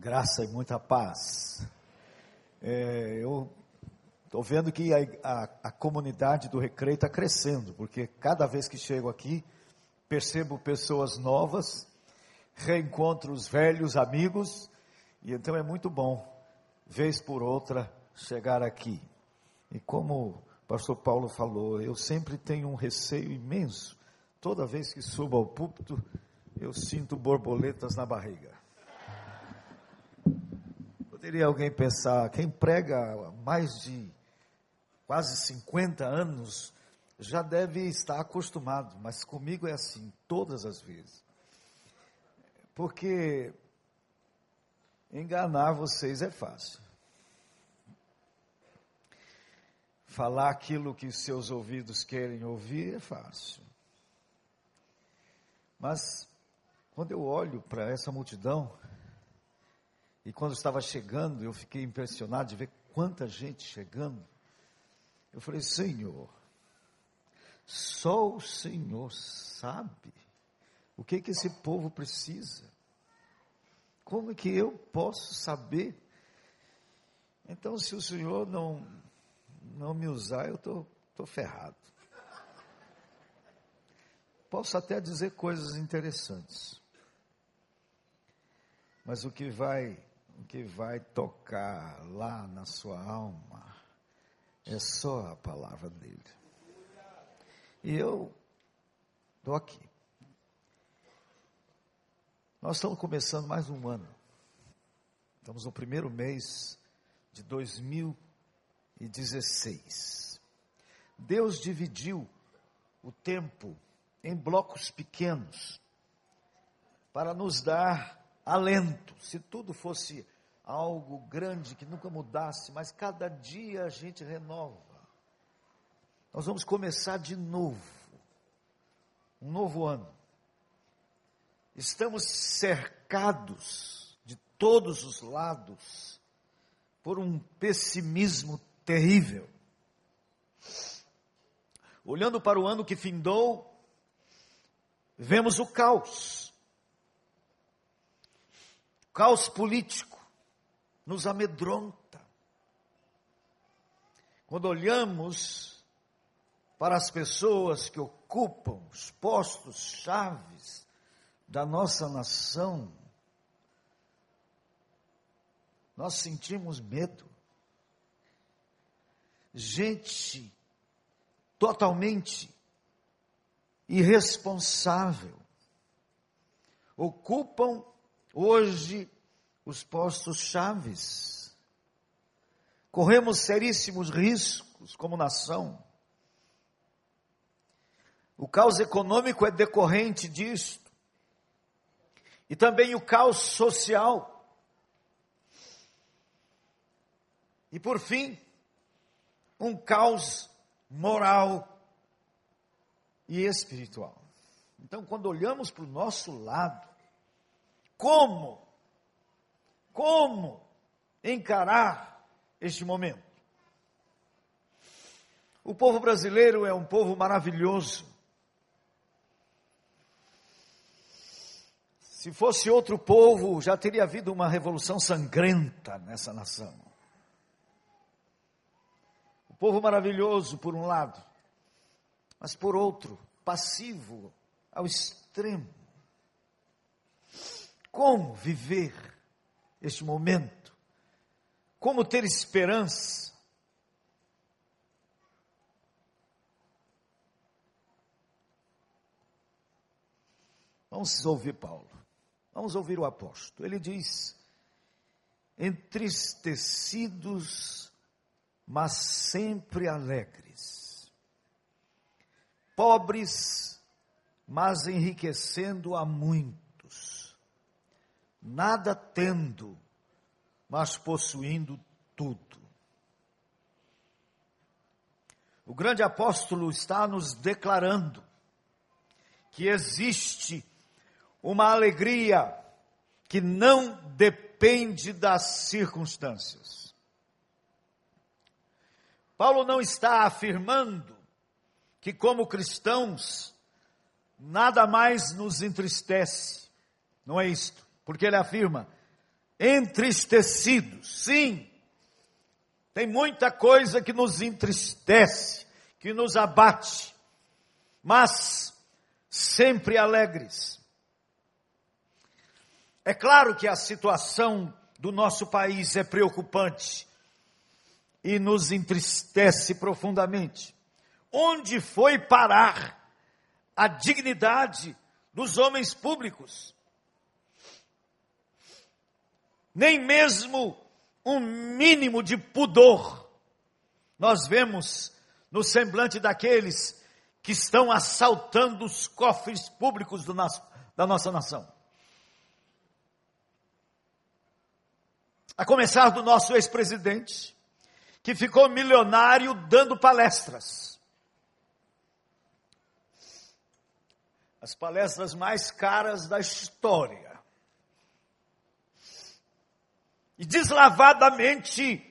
Graça e muita paz. É, eu estou vendo que a, a, a, comunidade do Recreio está crescendo, porque cada vez que chego aqui, percebo pessoas novas, reencontro os velhos amigos, e então é muito bom, vez por outra, chegar aqui. E como o pastor Paulo falou, eu sempre tenho um receio imenso, toda vez que subo ao púlpito, eu sinto borboletas na barriga. Poderia alguém pensar, quem prega mais de quase 50 anos já deve estar acostumado, mas comigo é assim, todas as vezes. Porque enganar vocês é fácil. Falar aquilo que seus ouvidos querem ouvir é fácil. Mas quando eu olho para essa multidão, e quando estava chegando, eu fiquei impressionado de ver quanta gente chegando. Eu falei, Senhor, só o Senhor sabe o que que esse povo precisa. Como é que eu posso saber? Então, se o Senhor não não me usar, eu tô, tô ferrado. Posso até dizer coisas interessantes. Mas o que vai, que vai tocar lá na sua alma é só a palavra dele. E eu estou aqui. Nós estamos começando mais um ano. Estamos no primeiro mês de 2016. Deus dividiu o tempo em blocos pequenos para nos dar alento. Se tudo fosse algo grande que nunca mudasse, mas cada dia a gente renova. Nós vamos começar de novo. Um novo ano. Estamos cercados de todos os lados por um pessimismo terrível. Olhando para o ano que findou, vemos o caos caos político nos amedronta. Quando olhamos para as pessoas que ocupam os postos chaves da nossa nação, nós sentimos medo. Gente totalmente irresponsável ocupam hoje os postos chaves. Corremos seríssimos riscos como nação. O caos econômico é decorrente disto. E também o caos social. E por fim, um caos moral e espiritual. Então, quando olhamos para o nosso lado, como, como encarar este momento. O povo brasileiro é um povo maravilhoso. Se fosse outro povo, já teria havido uma revolução sangrenta nessa nação. O povo maravilhoso, por um lado, mas por outro, passivo ao extremo. Como viver este momento? Como ter esperança? Vamos ouvir Paulo. Vamos ouvir o apóstolo. Ele diz: entristecidos, mas sempre alegres, pobres, mas enriquecendo a muito nada tendo, mas possuindo tudo. O grande apóstolo está nos declarando que existe uma alegria que não depende das circunstâncias. Paulo não está afirmando que, como cristãos, nada mais nos entristece. Não é isto. Porque ele afirma: entristecidos. Sim, tem muita coisa que nos entristece, que nos abate, mas sempre alegres. É claro que a situação do nosso país é preocupante e nos entristece profundamente. Onde foi parar a dignidade dos homens públicos? Nem mesmo um mínimo de pudor nós vemos no semblante daqueles que estão assaltando os cofres públicos nosso, da nossa nação. A começar do nosso ex-presidente, que ficou milionário dando palestras. As palestras mais caras da história. E deslavadamente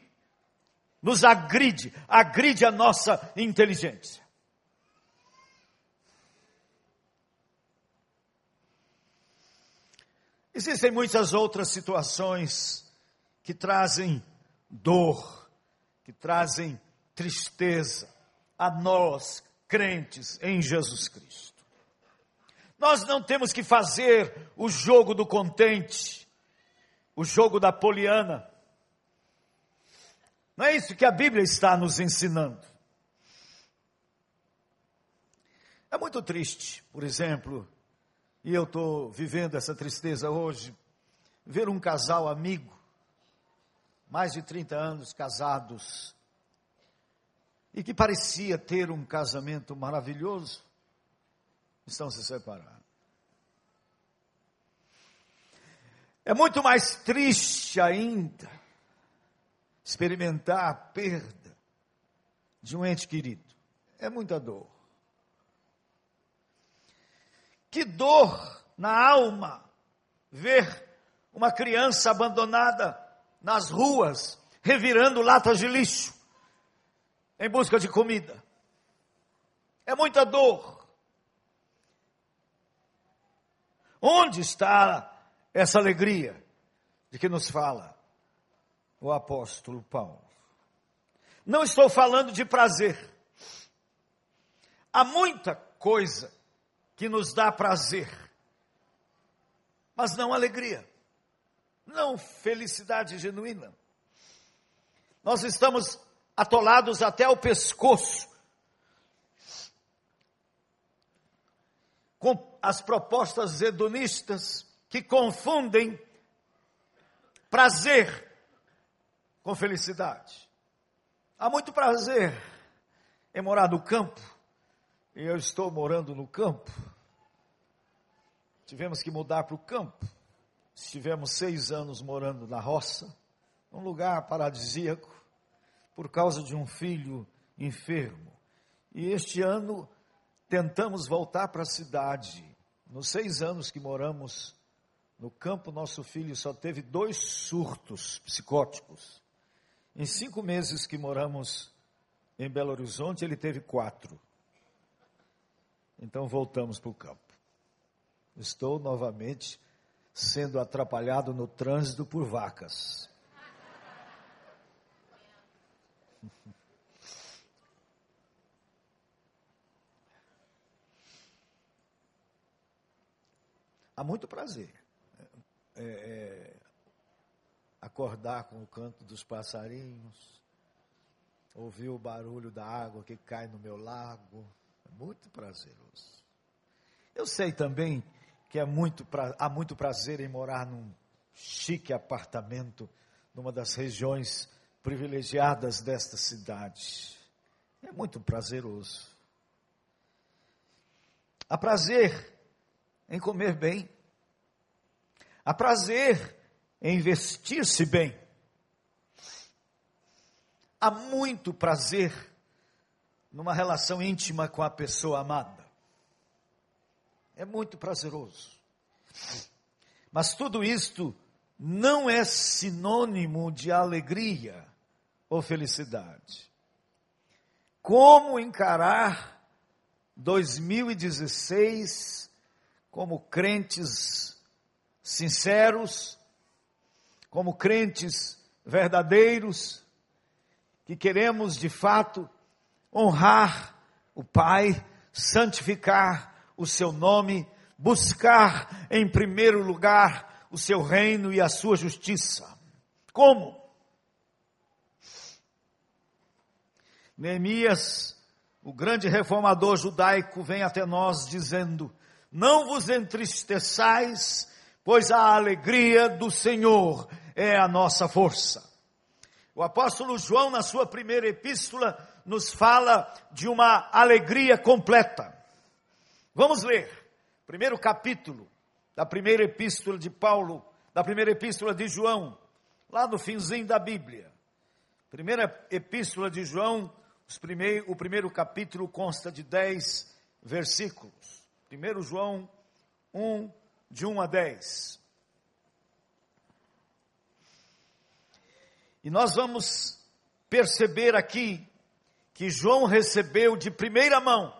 nos agride, agride a nossa inteligência. Existem muitas outras situações que trazem dor, que trazem tristeza a nós, crentes em Jesus Cristo. Nós não temos que fazer o jogo do contente, o jogo da poliana. Não é isso que a Bíblia está nos ensinando. É muito triste, por exemplo, e eu estou vivendo essa tristeza hoje, ver um casal amigo mais de 30 anos casados, e que parecia ter um casamento maravilhoso, estão se separando. É muito mais triste ainda experimentar a perda de um ente querido. É muita dor. Que dor na alma ver uma criança abandonada nas ruas, revirando latas de lixo, em busca de comida. É muita dor. Onde está essa alegria de que nos fala o apóstolo Paulo? Não estou falando de prazer. Há muita coisa que nos dá prazer, mas não alegria não felicidade genuína. Nós estamos atolados até o pescoço com as propostas hedonistas que confundem prazer com felicidade. Há muito prazer em morar no campo, e eu estou morando no campo. Tivemos que mudar para o campo Estivemos seis anos morando na roça, num lugar paradisíaco, por causa de um filho enfermo. E este ano tentamos voltar para a cidade. Nos seis anos que moramos no campo, nosso filho só teve dois surtos psicóticos. Em cinco meses que moramos em Belo Horizonte, ele teve quatro. Então voltamos para o campo. Estou novamente sendo atrapalhado no trânsito por vacas. Há muito prazer. É, é, acordar com o canto dos passarinhos, ouvir o barulho da água que cai no meu lago. É muito prazeroso. Eu sei também que é muito pra, há muito prazer em morar num chique apartamento numa das regiões privilegiadas desta cidade. É muito prazeroso. Há prazer em comer bem. Há prazer em vestir-se bem. Há muito prazer numa relação íntima com a pessoa amada. É muito prazeroso. Mas tudo isto não é sinônimo de alegria ou felicidade. Como encarar 2016 como crentes sinceros, como crentes verdadeiros, que queremos de fato honrar o Pai, santificar o seu nome, buscar em primeiro lugar o seu reino e a sua justiça. Como? Neemias, o grande reformador judaico, vem até nós dizendo: Não vos entristeçais, pois a alegria do Senhor é a nossa força. O apóstolo João, na sua primeira epístola, nos fala de uma alegria completa. Vamos ler, primeiro capítulo da primeira epístola de Paulo, da primeira epístola de João, lá no finzinho da Bíblia. Primeira epístola de João, o primeiro capítulo consta de dez versículos. Primeiro João 1, de 1 a 10. E nós vamos perceber aqui que João recebeu de primeira mão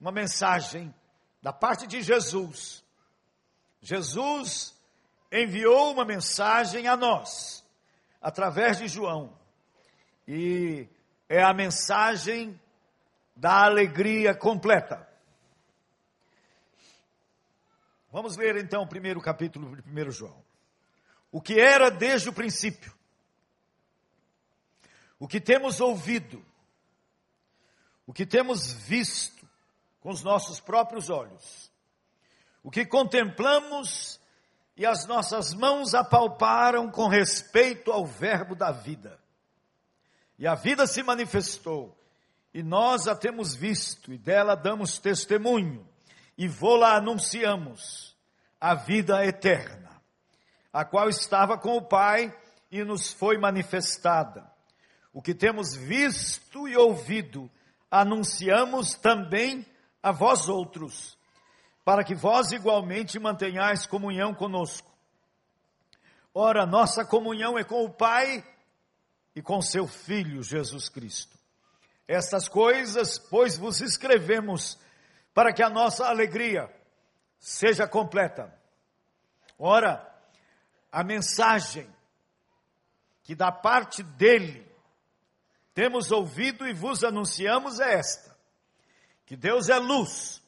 uma mensagem da parte de Jesus. Jesus enviou uma mensagem a nós, através de João. E é a mensagem da alegria completa. Vamos ler então o primeiro capítulo de 1 João o que era desde o princípio, o que temos ouvido, o que temos visto com os nossos próprios olhos, o que contemplamos e as nossas mãos apalparam com respeito ao Verbo da vida. E a vida se manifestou, e nós a temos visto, e dela damos testemunho, e vô-la anunciamos, a vida eterna a qual estava com o Pai e nos foi manifestada. O que temos visto e ouvido, anunciamos também a vós outros, para que vós igualmente mantenhais comunhão conosco. Ora, nossa comunhão é com o Pai e com seu Filho Jesus Cristo. Estas coisas, pois, vos escrevemos para que a nossa alegria seja completa. Ora, a mensagem que da parte dele temos ouvido e vos anunciamos é esta: que Deus é luz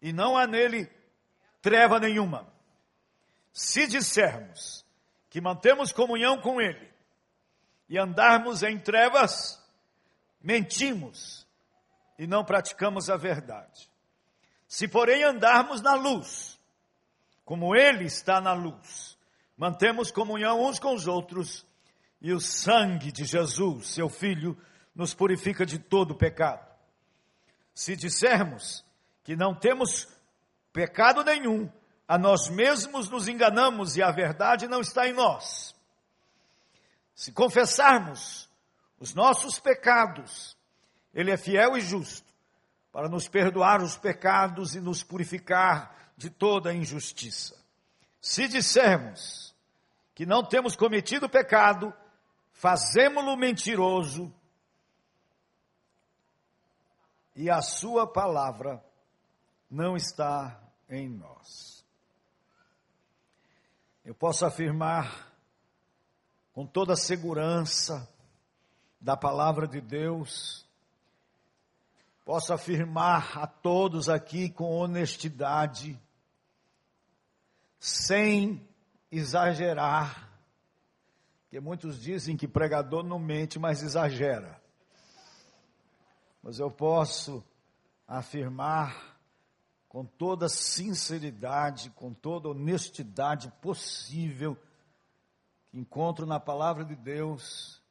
e não há nele treva nenhuma. Se dissermos que mantemos comunhão com ele e andarmos em trevas, mentimos e não praticamos a verdade. Se, porém, andarmos na luz, como ele está na luz, mantemos comunhão uns com os outros, e o sangue de Jesus, seu Filho, nos purifica de todo pecado. Se dissermos que não temos pecado nenhum, a nós mesmos nos enganamos e a verdade não está em nós. Se confessarmos os nossos pecados, Ele é fiel e justo para nos perdoar os pecados e nos purificar de toda injustiça. Se dissermos que não temos cometido pecado, fazemos-lo mentiroso e a sua palavra não está em nós. Eu posso afirmar com toda a segurança da palavra de Deus, posso afirmar a todos aqui com honestidade, sem exagerar, porque muitos dizem que pregador não mente, mas exagera. Mas eu posso afirmar com toda sinceridade, com toda honestidade possível, que encontro na palavra de Deus,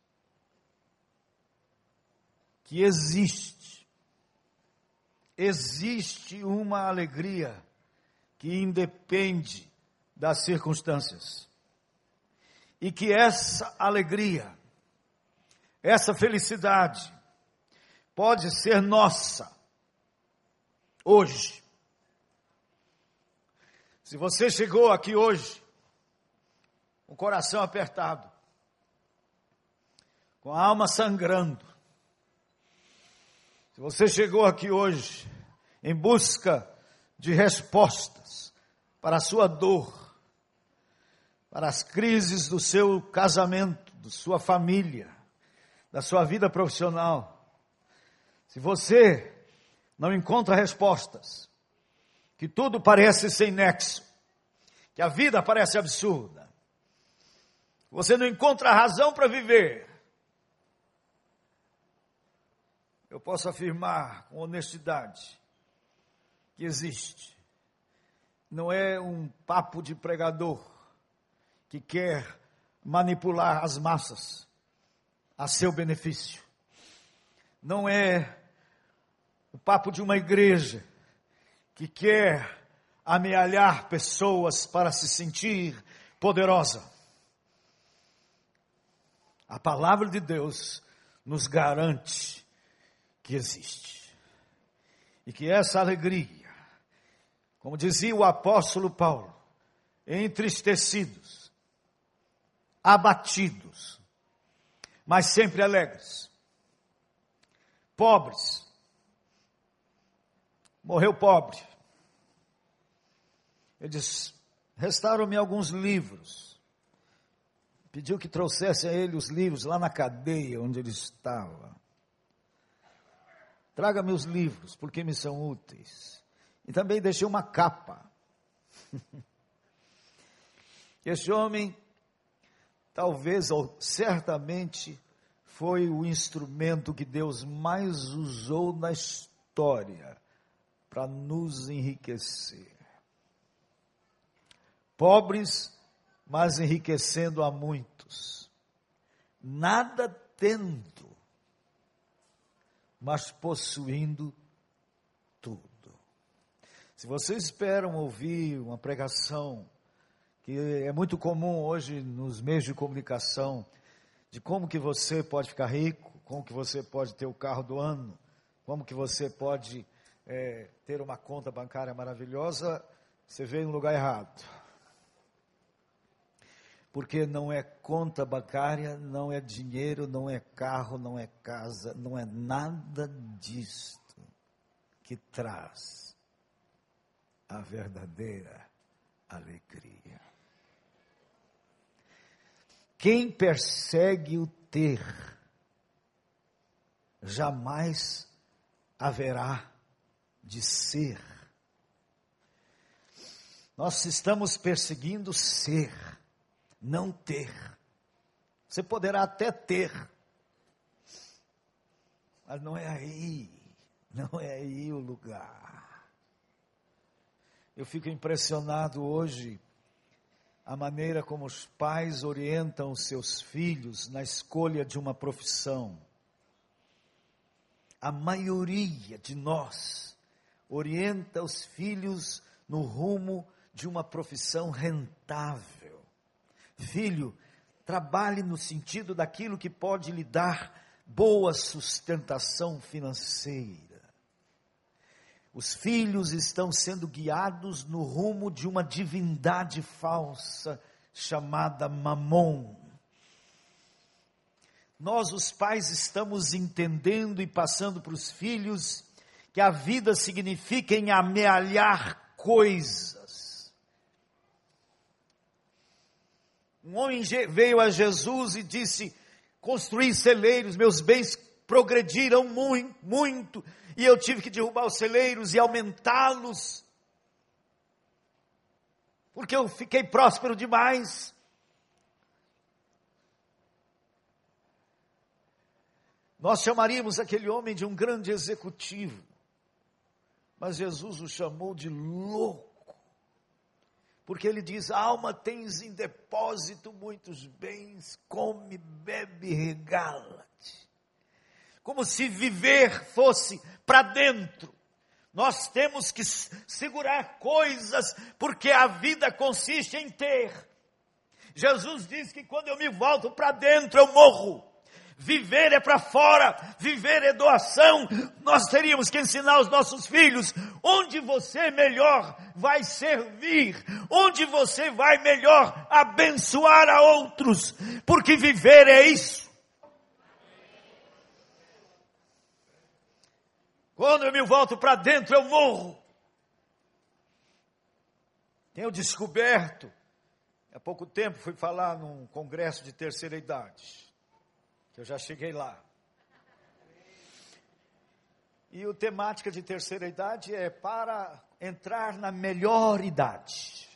que existe, existe uma alegria que independe das circunstâncias. E que essa alegria, essa felicidade, pode ser nossa, hoje. Se você chegou aqui hoje, com o coração apertado, com a alma sangrando, se você chegou aqui hoje em busca de respostas para a sua dor, para as crises do seu casamento, da sua família, da sua vida profissional. Se você não encontra respostas, que tudo parece sem nexo, que a vida parece absurda, você não encontra razão para viver, eu posso afirmar com honestidade que existe. Não é um papo de pregador que quer manipular as massas a seu benefício. Não é o papo de uma igreja que quer amealhar pessoas para se sentir poderosa. A palavra de Deus nos garante que existe. E que essa alegria, como dizia o apóstolo Paulo, entristecidos, abatidos, mas sempre alegres, pobres, morreu pobre. Ele diz: restaram-me alguns livros. Pediu que trouxesse a ele os livros lá na cadeia onde ele estava. Traga meus livros, porque me são úteis. E também deixei uma capa. Este homem, talvez ou certamente, foi o instrumento que Deus mais usou na história para nos enriquecer. Pobres, mas enriquecendo a muitos. Nada tendo mas possuindo. Se vocês esperam ouvir uma pregação, que é muito comum hoje nos meios de comunicação, de como que você pode ficar rico, como que você pode ter o carro do ano, como que você pode é, ter uma conta bancária maravilhosa, você veio no lugar errado. Porque não é conta bancária, não é dinheiro, não é carro, não é casa, não é nada disto que traz a verdadeira alegria. Quem persegue o ter, jamais haverá de ser. Nós estamos perseguindo ser não ter. Você poderá até ter, mas não é aí, não é aí o lugar. Eu fico impressionado hoje a maneira como os pais orientam os seus filhos na escolha de uma profissão. A maioria de nós orienta os filhos no rumo de uma profissão rentável Filho, trabalhe no sentido daquilo que pode lhe dar boa sustentação financeira. Os filhos estão sendo guiados no rumo de uma divindade falsa chamada Mamon. Nós, os pais, estamos entendendo e passando para os filhos que a vida significa em amealhar coisas Um homem veio a Jesus e disse: Construí celeiros, meus bens progrediram muito, muito, e eu tive que derrubar os celeiros e aumentá-los, porque eu fiquei próspero demais. Nós chamaríamos aquele homem de um grande executivo, mas Jesus o chamou de louco porque ele diz: alma tens em depósito muitos bens, come, bebe, regala-te. Como se viver fosse para dentro. Nós temos que segurar coisas, porque a vida consiste em ter. Jesus diz que quando eu me volto para dentro, eu morro. Viver é para fora, viver é doação. Nós teríamos que ensinar os nossos filhos onde você melhor vai servir, onde você vai melhor abençoar a outros, porque viver é isso. Quando eu me volto para dentro, eu morro. Tenho descoberto, Há pouco tempo fui falar num congresso de terceira idade, que eu já cheguei lá. E o temática de terceira idade é para entrar na melhor idade.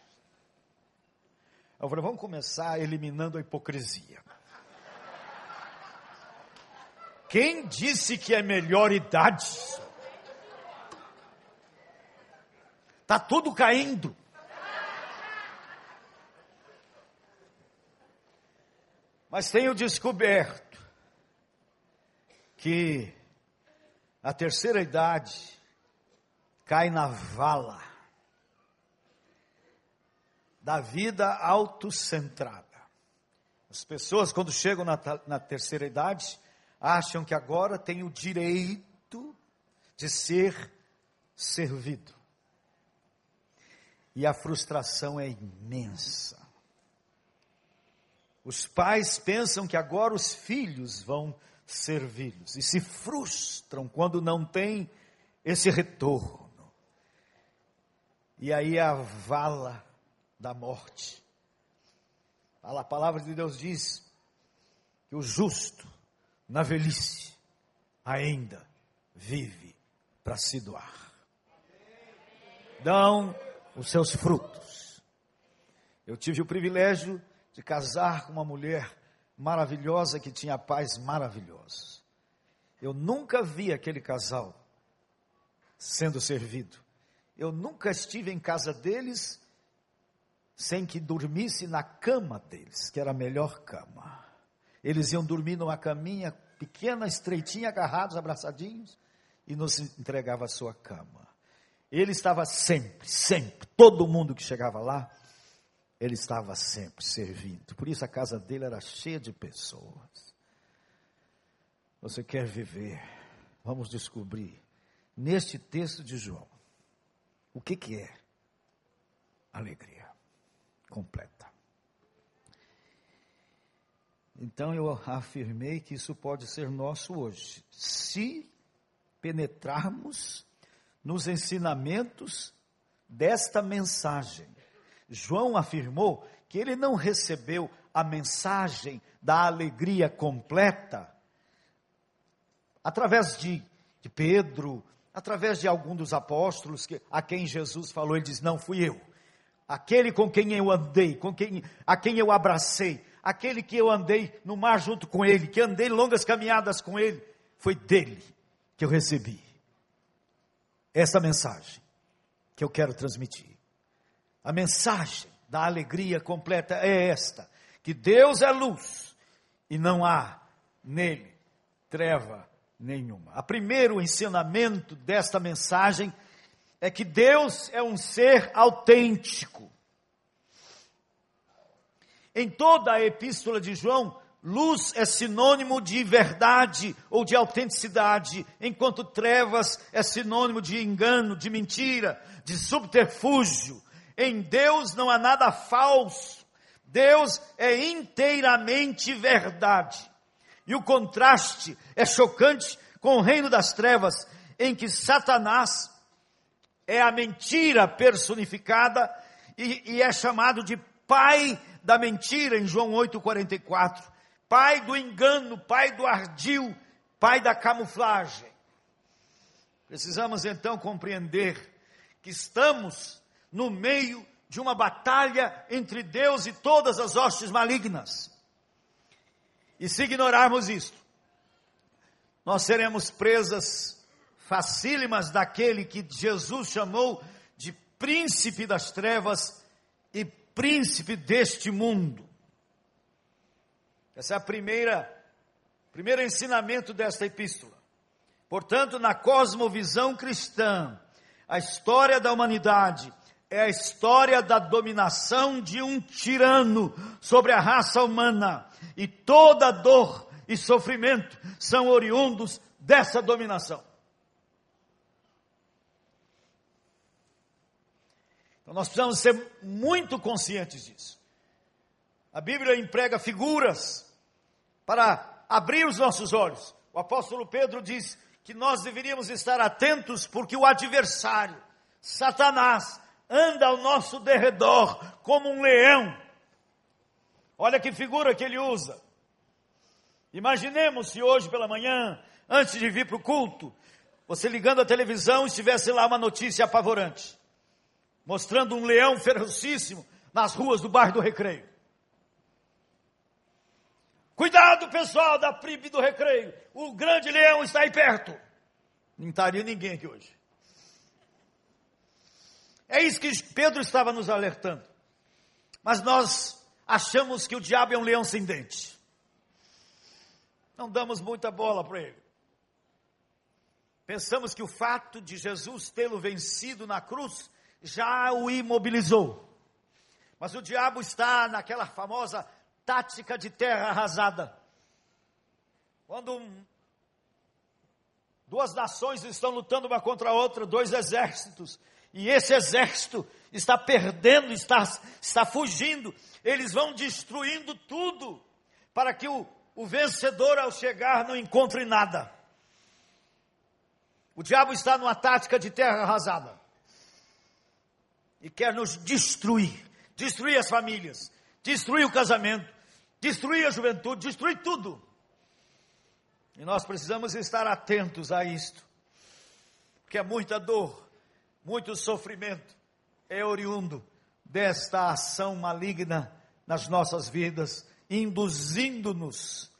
Eu falei, vamos começar eliminando a hipocrisia. Quem disse que é melhor idade? Está tudo caindo. Mas tenho descoberto que a terceira idade cai na vala da vida autocentrada. As pessoas, quando chegam na, na terceira idade, acham que agora têm o direito de ser servido. E a frustração é imensa. Os pais pensam que agora os filhos vão servi-los e se frustram quando não tem esse retorno. E aí a vala da morte. A palavra de Deus diz que o justo, na velhice, ainda vive para se doar. Dão os seus frutos. Eu tive o privilégio de casar com uma mulher maravilhosa que tinha pais maravilhosos. Eu nunca vi aquele casal sendo servido. Eu nunca estive em casa deles sem que dormisse na cama deles, que era a melhor cama. Eles iam dormir numa caminha pequena, estreitinha, agarrados, abraçadinhos, e nos entregava a sua cama. Ele estava sempre, sempre, todo mundo que chegava lá, ele estava sempre servindo. Por isso a casa dele era cheia de pessoas. Você quer viver? Vamos descobrir neste texto de João o que, que é alegria completa. Então eu afirmei que isso pode ser nosso hoje, se penetrarmos nos ensinamentos desta mensagem. João afirmou que ele não recebeu a mensagem da alegria completa através de, de Pedro, através de algum dos apóstolos que, a quem Jesus falou, ele diz: Não fui eu. Aquele com quem eu andei, com quem, a quem eu abracei, aquele que eu andei no mar junto com ele, que andei longas caminhadas com ele, foi dele que eu recebi essa mensagem que eu quero transmitir. A mensagem da alegria completa é esta: que Deus é luz e não há nele treva nenhuma. O primeiro ensinamento desta mensagem é que Deus é um ser autêntico. Em toda a epístola de João, luz é sinônimo de verdade ou de autenticidade, enquanto trevas é sinônimo de engano, de mentira, de subterfúgio. Em Deus não há nada falso. Deus é inteiramente verdade. E o contraste é chocante com o reino das trevas, em que Satanás é a mentira personificada e, e é chamado de pai da mentira em João 8,44. Pai do engano, pai do ardil, pai da camuflagem. Precisamos então compreender que estamos no meio de uma batalha entre Deus e todas as hostes malignas. E se ignorarmos isto, nós seremos presas facílimas daquele que Jesus chamou de príncipe das trevas e príncipe deste mundo. Essa é a primeira primeiro ensinamento desta epístola. Portanto, na cosmovisão cristã, a história da humanidade é a história da dominação de um tirano sobre a raça humana. E toda dor e sofrimento são oriundos dessa dominação. Então nós precisamos ser muito conscientes disso. A Bíblia emprega figuras para abrir os nossos olhos. O apóstolo Pedro diz que nós deveríamos estar atentos porque o adversário, Satanás, anda ao nosso derredor como um leão, Olha que figura que ele usa. Imaginemos se hoje pela manhã, antes de vir para o culto, você ligando a televisão, estivesse lá uma notícia apavorante, mostrando um leão ferocíssimo nas ruas do bairro do Recreio. Cuidado, pessoal da PRIB do Recreio, o grande leão está aí perto. Não estaria ninguém aqui hoje. É isso que Pedro estava nos alertando. Mas nós achamos que o diabo é um leão sem dente. Não damos muita bola para ele. Pensamos que o fato de Jesus tê-lo vencido na cruz já o imobilizou. Mas o diabo está naquela famosa tática de terra arrasada. Quando duas nações estão lutando uma contra a outra, dois exércitos, e esse exército está perdendo, está, está fugindo, eles vão destruindo tudo, para que o, o vencedor, ao chegar, não encontre nada. O diabo está numa tática de terra arrasada. E quer nos destruir. Destruir as famílias. Destruir o casamento. Destruir a juventude. Destruir tudo. E nós precisamos estar atentos a isto. Porque é muita dor, muito sofrimento é oriundo desta ação maligna nas nossas vidas, induzindo-nos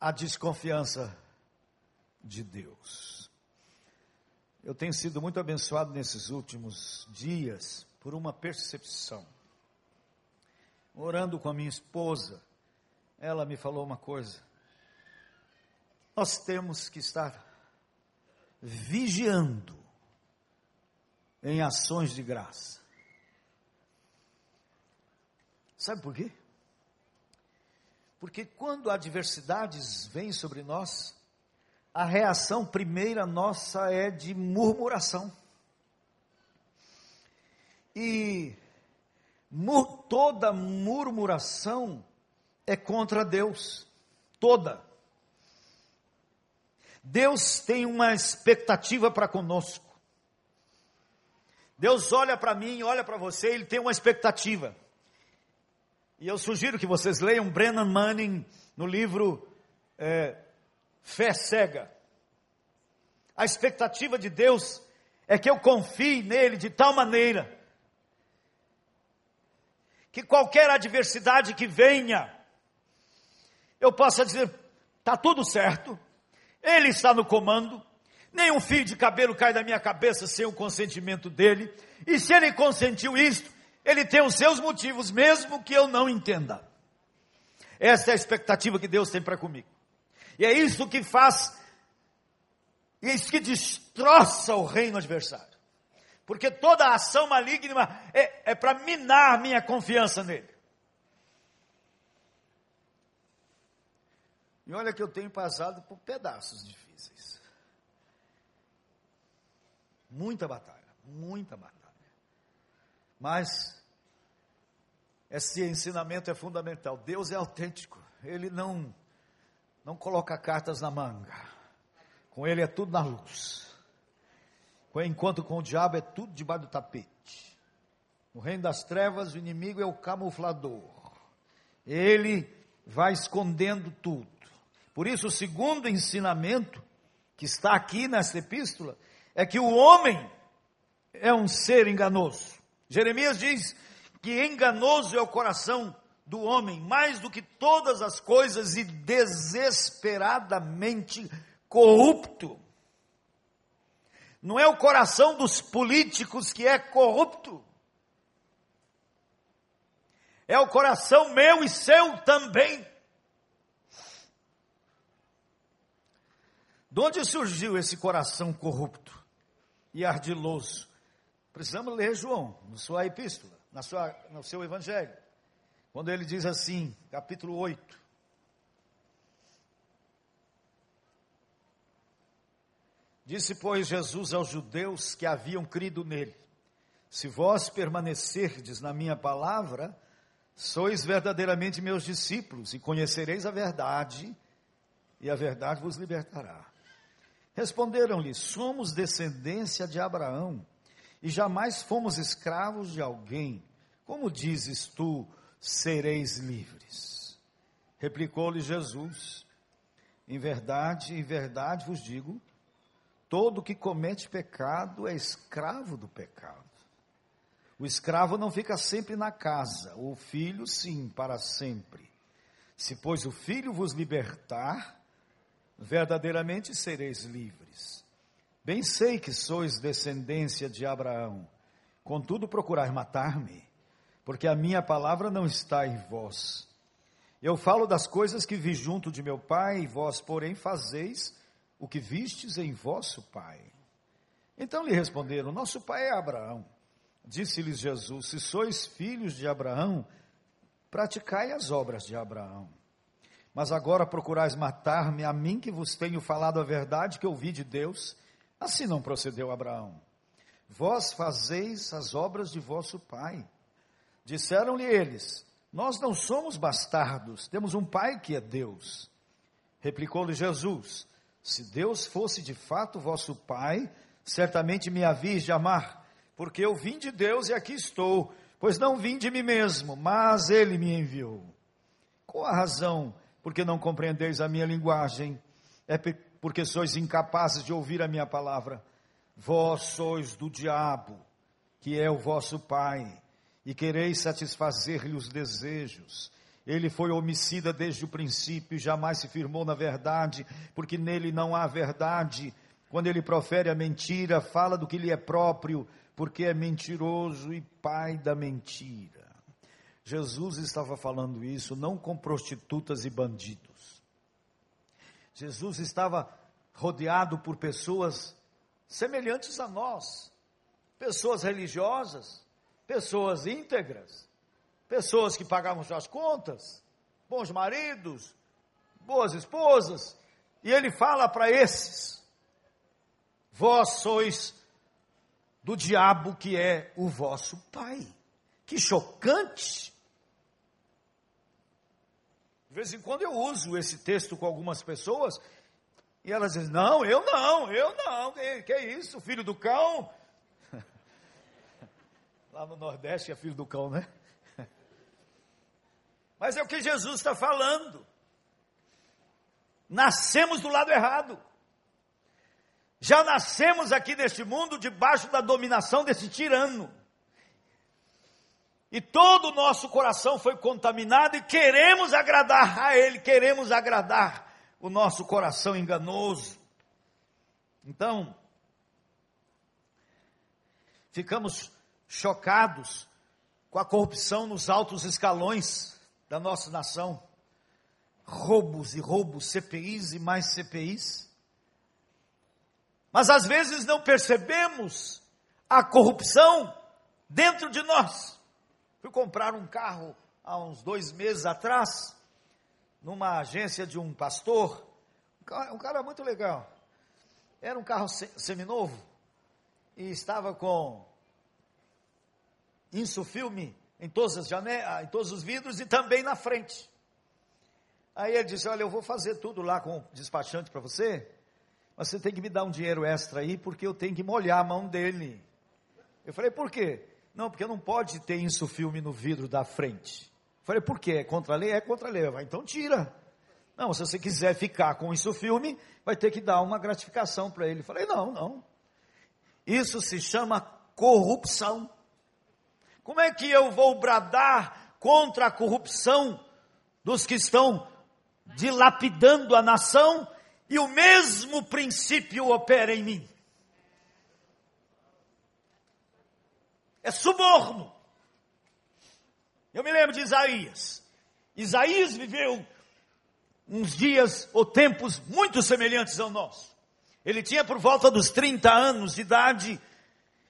à desconfiança de Deus. Eu tenho sido muito abençoado nesses últimos dias por uma percepção. Orando com a minha esposa, ela me falou uma coisa. Nós temos que estar vigiando em ações de graça. Sabe por quê? Porque quando adversidades vêm sobre nós, a reação primeira nossa é de murmuração. E mur, toda murmuração é contra Deus. Toda. Deus tem uma expectativa para conosco. Deus olha para mim, olha para você, Ele tem uma expectativa. E eu sugiro que vocês leiam Brennan Manning no livro é, fé cega. A expectativa de Deus é que eu confie nele de tal maneira que qualquer adversidade que venha, eu possa dizer: está tudo certo, ele está no comando, nenhum fio de cabelo cai da minha cabeça sem o consentimento dele, e se ele consentiu isto, ele tem os seus motivos, mesmo que eu não entenda. Essa é a expectativa que Deus tem para comigo. E é isso que faz, e é isso que destroça o reino adversário. Porque toda ação maligna é, é para minar minha confiança nele. E olha que eu tenho passado por pedaços difíceis. Muita batalha, muita batalha. Mas esse ensinamento é fundamental. Deus é autêntico. Ele não não coloca cartas na manga. Com ele é tudo na luz. Enquanto com o diabo é tudo debaixo do tapete. No reino das trevas, o inimigo é o camuflador. Ele vai escondendo tudo. Por isso, o segundo ensinamento que está aqui nessa epístola é que o homem é um ser enganoso. Jeremias diz que enganoso é o coração do homem mais do que todas as coisas e desesperadamente corrupto. Não é o coração dos políticos que é corrupto. É o coração meu e seu também. De onde surgiu esse coração corrupto e ardiloso? Precisamos ler João, na sua epístola, na sua, no seu evangelho. Quando ele diz assim, capítulo 8. Disse, pois, Jesus aos judeus que haviam crido nele: Se vós permanecerdes na minha palavra, sois verdadeiramente meus discípulos e conhecereis a verdade, e a verdade vos libertará. Responderam-lhe: Somos descendência de Abraão e jamais fomos escravos de alguém. Como dizes tu, sereis livres. Replicou-lhe Jesus: Em verdade, em verdade vos digo, todo que comete pecado é escravo do pecado. O escravo não fica sempre na casa, o filho sim, para sempre. Se, pois, o filho vos libertar, verdadeiramente sereis livres. Bem sei que sois descendência de Abraão, contudo procurai matar-me, porque a minha palavra não está em vós. Eu falo das coisas que vi junto de meu pai, e vós, porém, fazeis o que vistes em vosso pai. Então lhe responderam: Nosso pai é Abraão. Disse-lhes Jesus: Se sois filhos de Abraão, praticai as obras de Abraão. Mas agora procurais matar-me, a mim que vos tenho falado a verdade que ouvi de Deus. Assim não procedeu Abraão. Vós fazeis as obras de vosso pai. Disseram-lhe eles: Nós não somos bastardos, temos um pai que é Deus. Replicou-lhe Jesus: Se Deus fosse de fato vosso pai, certamente me havias de amar, porque eu vim de Deus e aqui estou, pois não vim de mim mesmo, mas ele me enviou. Qual a razão porque não compreendeis a minha linguagem, é porque sois incapazes de ouvir a minha palavra. Vós sois do diabo, que é o vosso pai, e quereis satisfazer-lhe os desejos. Ele foi homicida desde o princípio e jamais se firmou na verdade, porque nele não há verdade. Quando ele profere a mentira, fala do que lhe é próprio, porque é mentiroso e pai da mentira. Jesus estava falando isso não com prostitutas e bandidos. Jesus estava rodeado por pessoas semelhantes a nós, pessoas religiosas, pessoas íntegras, pessoas que pagavam suas contas, bons maridos, boas esposas, e ele fala para esses: Vós sois do diabo que é o vosso pai. Que chocante! De vez em quando eu uso esse texto com algumas pessoas e elas dizem: Não, eu não, eu não, que, que é isso, filho do cão? Lá no Nordeste é filho do cão, né? Mas é o que Jesus está falando. Nascemos do lado errado. Já nascemos aqui neste mundo debaixo da dominação desse tirano. E todo o nosso coração foi contaminado e queremos agradar a Ele, queremos agradar o nosso coração enganoso. Então, ficamos chocados com a corrupção nos altos escalões da nossa nação. Roubos e roubos, CPIs e mais CPIs. Mas às vezes não percebemos a corrupção dentro de nós. Fui comprar um carro há uns dois meses atrás, numa agência de um pastor, um cara, muito legal. Era um carro seminovo e estava com insufilme em todas as janelas, em todos os vidros e também na frente. Aí ele disse: Olha, eu vou fazer tudo lá com o despachante para você, mas você tem que me dar um dinheiro extra aí, porque eu tenho que molhar a mão dele. Eu falei: Por quê? Não, porque não pode ter isso filme no vidro da frente. Falei, por quê? É contra a lei? É contra a lei. Vai, então tira. Não, se você quiser ficar com isso filme, vai ter que dar uma gratificação para ele. Falei, não, não. Isso se chama corrupção. Como é que eu vou bradar contra a corrupção dos que estão dilapidando a nação e o mesmo princípio opera em mim? é suborno. Eu me lembro de Isaías. Isaías viveu uns dias ou tempos muito semelhantes ao nosso. Ele tinha por volta dos 30 anos de idade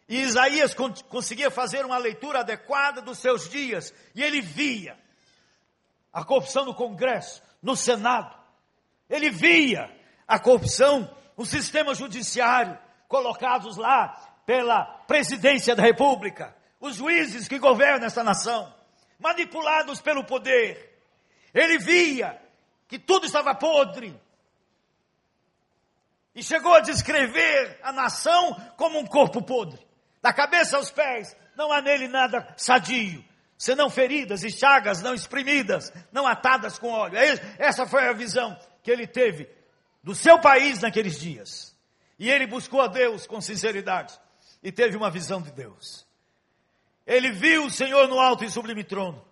e Isaías conseguia fazer uma leitura adequada dos seus dias e ele via a corrupção no Congresso, no Senado. Ele via a corrupção no sistema judiciário, colocados lá pela presidência da República, os juízes que governam essa nação, manipulados pelo poder. Ele via que tudo estava podre. E chegou a descrever a nação como um corpo podre. Da cabeça aos pés, não há nele nada sadio. senão feridas e chagas não exprimidas, não atadas com óleo. É essa foi a visão que ele teve do seu país naqueles dias. E ele buscou a Deus com sinceridade e teve uma visão de Deus. Ele viu o Senhor no alto e sublime trono.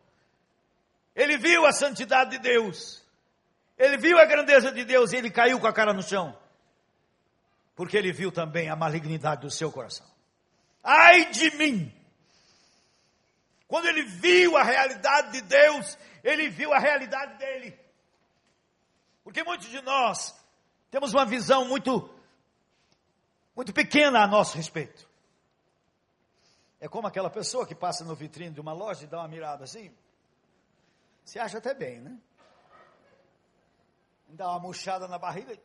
Ele viu a santidade de Deus. Ele viu a grandeza de Deus e ele caiu com a cara no chão. Porque ele viu também a malignidade do seu coração. Ai de mim! Quando ele viu a realidade de Deus, ele viu a realidade dele. Porque muitos de nós temos uma visão muito, muito pequena a nosso respeito. É como aquela pessoa que passa no vitrine de uma loja e dá uma mirada assim. Se acha até bem, né? Dá uma murchada na barriga.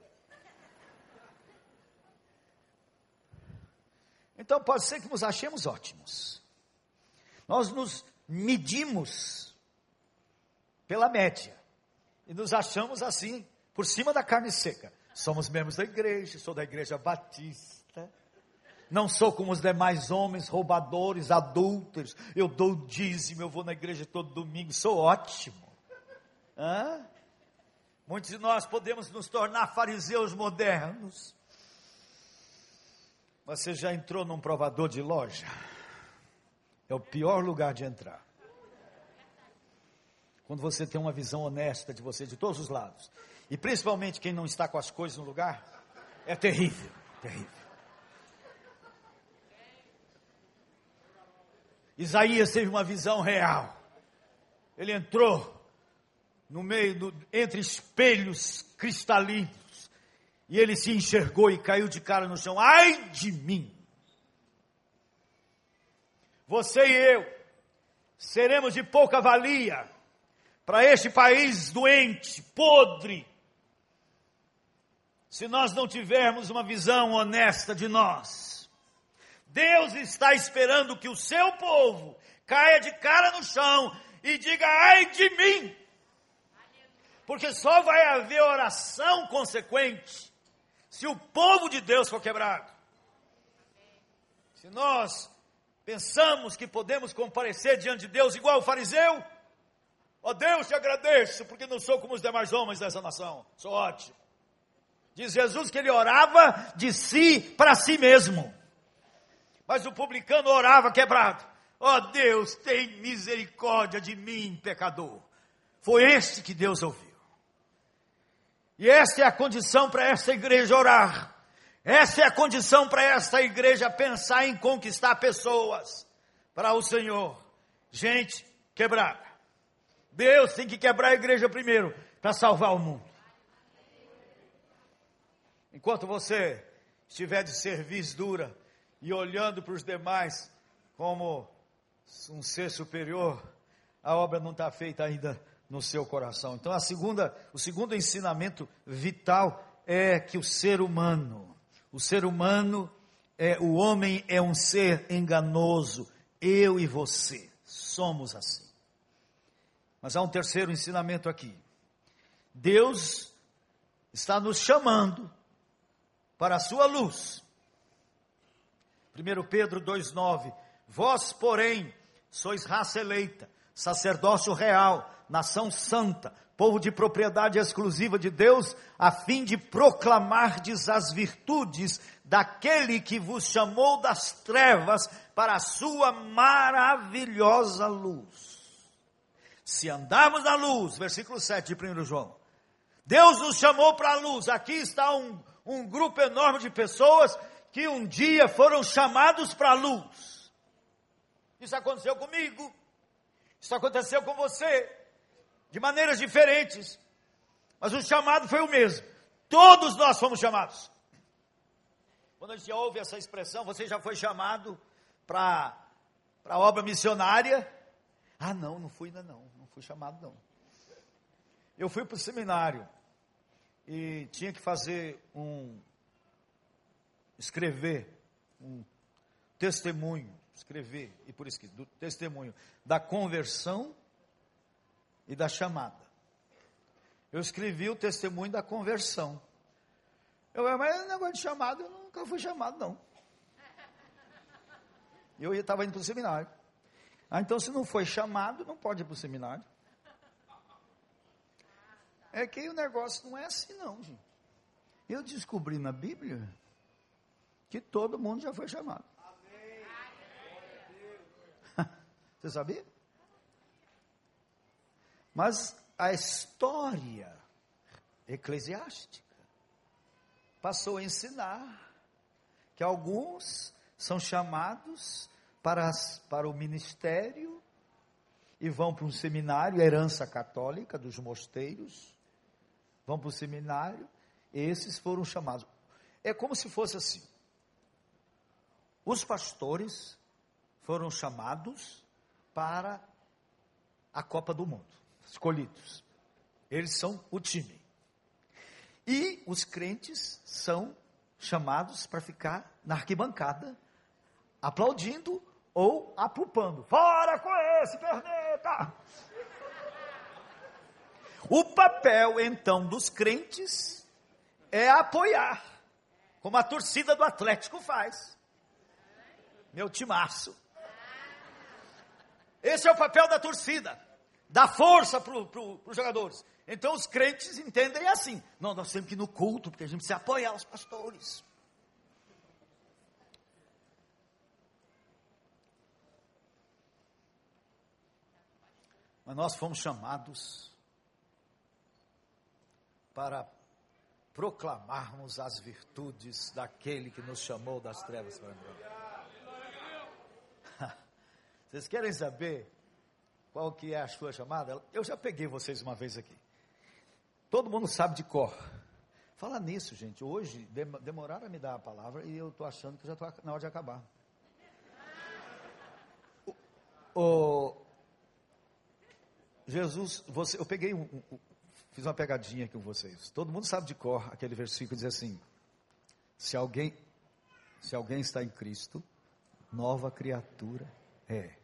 Então pode ser que nos achemos ótimos. Nós nos medimos pela média e nos achamos assim, por cima da carne seca. Somos membros da igreja, sou da igreja batista. Não sou como os demais homens, roubadores, adúlteros. Eu dou dízimo, eu vou na igreja todo domingo, sou ótimo. Hã? Muitos de nós podemos nos tornar fariseus modernos. Você já entrou num provador de loja? É o pior lugar de entrar. Quando você tem uma visão honesta de você de todos os lados. E principalmente quem não está com as coisas no lugar, é terrível, terrível. Isaías teve uma visão real. Ele entrou no meio do, entre espelhos cristalinos e ele se enxergou e caiu de cara no chão. Ai de mim! Você e eu seremos de pouca valia para este país doente, podre, se nós não tivermos uma visão honesta de nós. Deus está esperando que o seu povo caia de cara no chão e diga: ai de mim! Porque só vai haver oração consequente se o povo de Deus for quebrado. Se nós pensamos que podemos comparecer diante de Deus igual o fariseu, ó Deus, te agradeço, porque não sou como os demais homens dessa nação, sou ótimo. Diz Jesus que ele orava de si para si mesmo. Mas o publicano orava quebrado. Ó oh Deus, tem misericórdia de mim, pecador. Foi este que Deus ouviu. E esta é a condição para esta igreja orar. Essa é a condição para esta igreja pensar em conquistar pessoas para o Senhor. Gente quebrada. Deus tem que quebrar a igreja primeiro para salvar o mundo. Enquanto você estiver de serviço dura e olhando para os demais como um ser superior, a obra não está feita ainda no seu coração. Então, a segunda, o segundo ensinamento vital é que o ser humano, o ser humano é o homem é um ser enganoso. Eu e você somos assim. Mas há um terceiro ensinamento aqui. Deus está nos chamando para a sua luz. 1 Pedro 2,9: Vós, porém, sois raça eleita, sacerdócio real, nação santa, povo de propriedade exclusiva de Deus, a fim de proclamardes as virtudes daquele que vos chamou das trevas para a sua maravilhosa luz. Se andarmos na luz, versículo 7 de 1 João, Deus nos chamou para a luz, aqui está um, um grupo enorme de pessoas que um dia foram chamados para a luz. Isso aconteceu comigo, isso aconteceu com você, de maneiras diferentes, mas o chamado foi o mesmo. Todos nós fomos chamados. Quando a gente ouve essa expressão, você já foi chamado para a obra missionária? Ah, não, não fui ainda não, não fui chamado não. Eu fui para o seminário e tinha que fazer um, escrever um testemunho, escrever, e por escrito, do testemunho da conversão e da chamada. Eu escrevi o testemunho da conversão. Eu, mas negócio de chamado, eu nunca fui chamado, não. Eu estava indo para o seminário. Ah, então se não foi chamado, não pode ir para o seminário. É que o negócio não é assim não, gente. Eu descobri na Bíblia que todo mundo já foi chamado. Você sabia? Mas a história eclesiástica passou a ensinar que alguns são chamados para, para o ministério e vão para um seminário, herança católica dos mosteiros, vão para o seminário, esses foram chamados. É como se fosse assim: os pastores foram chamados para a Copa do Mundo, escolhidos. Eles são o time. E os crentes são chamados para ficar na arquibancada, aplaudindo ou apupando. Fora com esse, perneta! O papel, então, dos crentes é apoiar, como a torcida do Atlético faz. Meu timaço. Esse é o papel da torcida, dar força para pro, os jogadores. Então os crentes entendem assim. Não, nós temos que ir no culto, porque a gente precisa apoiar os pastores. Mas nós fomos chamados para proclamarmos as virtudes daquele que nos chamou das trevas para a Vocês querem saber qual que é a sua chamada? Eu já peguei vocês uma vez aqui. Todo mundo sabe de cor. Fala nisso, gente. Hoje demoraram a me dar a palavra e eu estou achando que já estou na hora de acabar. O, o Jesus, você, eu peguei um, um, Fiz uma pegadinha aqui com vocês. Todo mundo sabe de cor aquele versículo diz assim: se alguém se alguém está em Cristo, nova criatura é.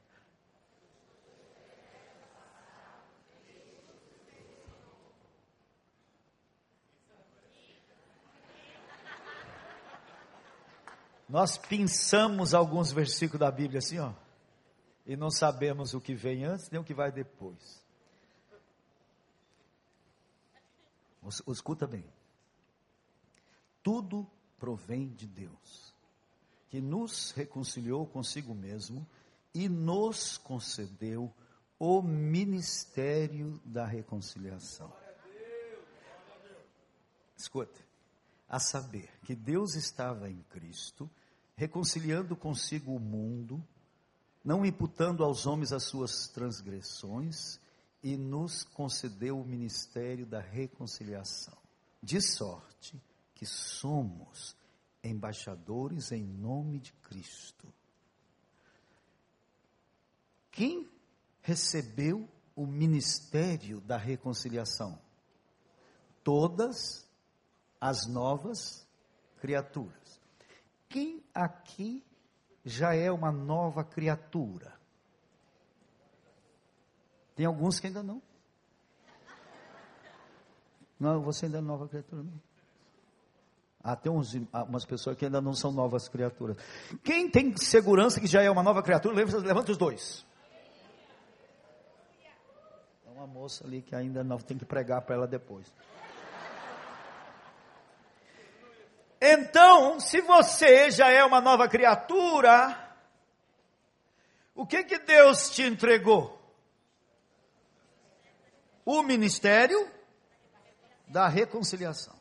Nós pensamos alguns versículos da Bíblia assim, ó, e não sabemos o que vem antes nem o que vai depois. Escuta bem. Tudo provém de Deus, que nos reconciliou consigo mesmo e nos concedeu o ministério da reconciliação. Escuta, a saber que Deus estava em Cristo, reconciliando consigo o mundo, não imputando aos homens as suas transgressões, e nos concedeu o ministério da reconciliação, de sorte que somos embaixadores em nome de Cristo. Quem recebeu o ministério da reconciliação? Todas as novas criaturas. Quem aqui já é uma nova criatura? Tem alguns que ainda não. Não, você ainda é nova criatura, não. Ah, tem uns, ah, umas pessoas que ainda não são novas criaturas. Quem tem segurança que já é uma nova criatura, levanta os dois. É uma moça ali que ainda não tem que pregar para ela depois. Então, se você já é uma nova criatura, o que que Deus te entregou? o ministério da reconciliação.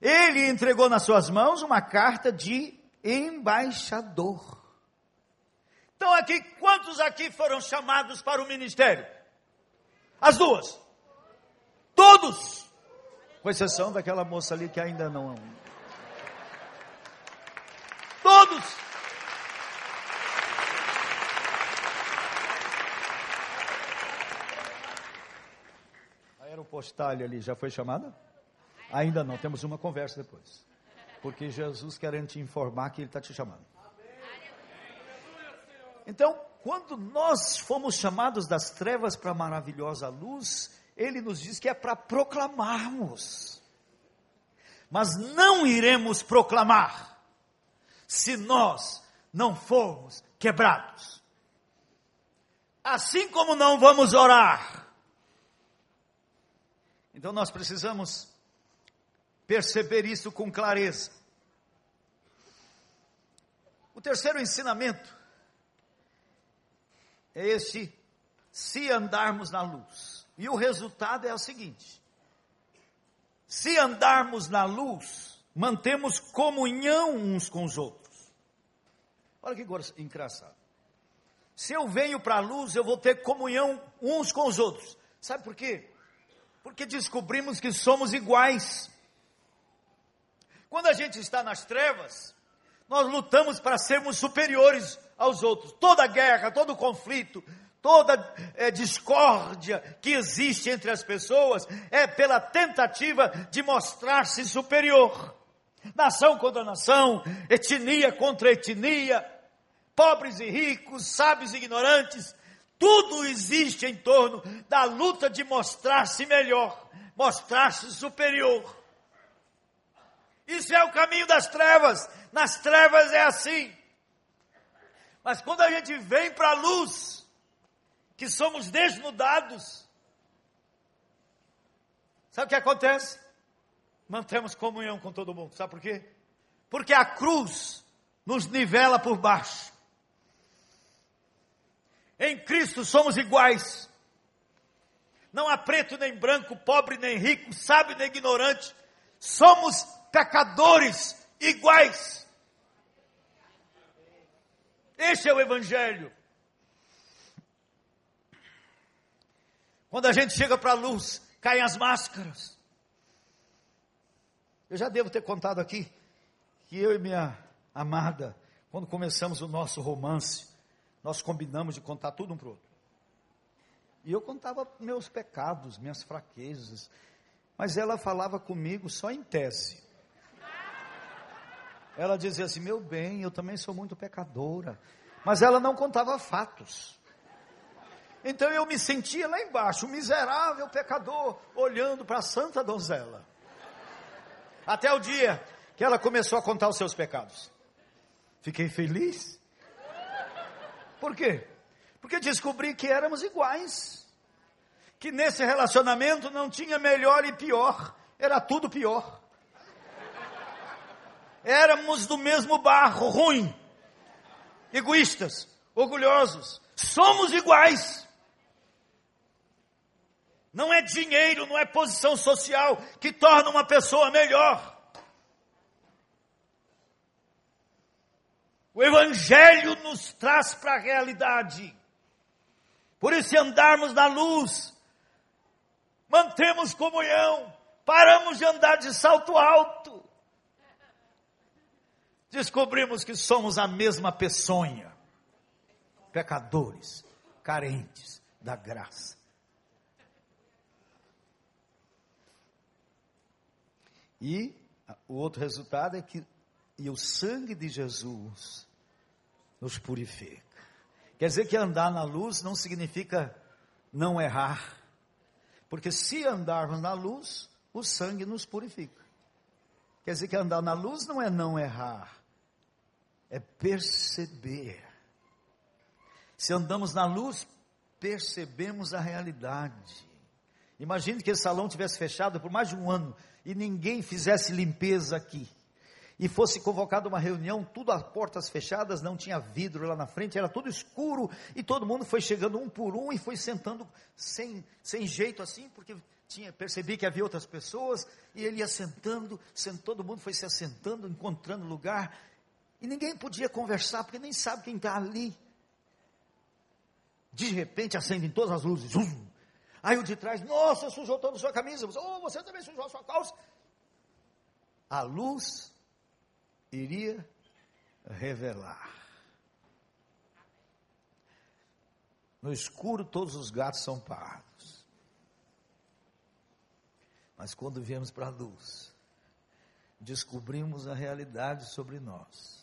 Ele entregou nas suas mãos uma carta de embaixador. Então, aqui, quantos aqui foram chamados para o ministério? As duas. Todos. Com exceção daquela moça ali que ainda não. Todos. aeropostalha ali já foi chamada? Ainda não, temos uma conversa depois. Porque Jesus querendo te informar que Ele está te chamando. Então, quando nós fomos chamados das trevas para a maravilhosa luz, Ele nos diz que é para proclamarmos. Mas não iremos proclamar se nós não formos quebrados. Assim como não vamos orar. Então nós precisamos perceber isso com clareza. O terceiro ensinamento é este: se andarmos na luz. E o resultado é o seguinte: se andarmos na luz, mantemos comunhão uns com os outros. Olha que engraçado. Se eu venho para a luz, eu vou ter comunhão uns com os outros. Sabe por quê? Porque descobrimos que somos iguais. Quando a gente está nas trevas, nós lutamos para sermos superiores aos outros. Toda guerra, todo conflito, toda é, discórdia que existe entre as pessoas é pela tentativa de mostrar-se superior. Nação contra nação, etnia contra etnia, pobres e ricos, sábios e ignorantes, tudo existe em torno da luta de mostrar-se melhor, mostrar-se superior. Isso é o caminho das trevas. Nas trevas é assim. Mas quando a gente vem para a luz, que somos desnudados, sabe o que acontece? Mantemos comunhão com todo mundo. Sabe por quê? Porque a cruz nos nivela por baixo. Em Cristo somos iguais. Não há preto nem branco, pobre nem rico, sábio nem ignorante. Somos pecadores iguais. Este é o Evangelho. Quando a gente chega para a luz, caem as máscaras. Eu já devo ter contado aqui que eu e minha amada, quando começamos o nosso romance, nós combinamos de contar tudo um para o outro. E eu contava meus pecados, minhas fraquezas, mas ela falava comigo só em tese. Ela dizia assim: Meu bem, eu também sou muito pecadora. Mas ela não contava fatos. Então eu me sentia lá embaixo, um miserável pecador, olhando para a santa donzela. Até o dia que ela começou a contar os seus pecados. Fiquei feliz. Por quê? Porque descobri que éramos iguais. Que nesse relacionamento não tinha melhor e pior, era tudo pior éramos do mesmo barro, ruim, egoístas, orgulhosos, somos iguais. Não é dinheiro, não é posição social que torna uma pessoa melhor. O Evangelho nos traz para a realidade. Por isso, andarmos na luz, mantemos comunhão, paramos de andar de salto alto descobrimos que somos a mesma peçonha, pecadores, carentes da graça. E o outro resultado é que e o sangue de Jesus nos purifica. Quer dizer que andar na luz não significa não errar, porque se andarmos na luz, o sangue nos purifica. Quer dizer que andar na luz não é não errar, é perceber. Se andamos na luz, percebemos a realidade. Imagine que esse salão tivesse fechado por mais de um ano e ninguém fizesse limpeza aqui. E fosse convocada uma reunião, tudo as portas fechadas, não tinha vidro lá na frente, era tudo escuro e todo mundo foi chegando um por um e foi sentando sem, sem jeito assim, porque tinha, percebi que havia outras pessoas e ele ia sentando, sent, todo mundo foi se assentando, encontrando lugar e ninguém podia conversar, porque nem sabe quem está ali. De repente acendem todas as luzes. Aí o de trás, nossa, sujou toda a sua camisa. Oh, você também sujou a sua calça. A luz iria revelar. No escuro todos os gatos são pardos. Mas quando viemos para a luz, descobrimos a realidade sobre nós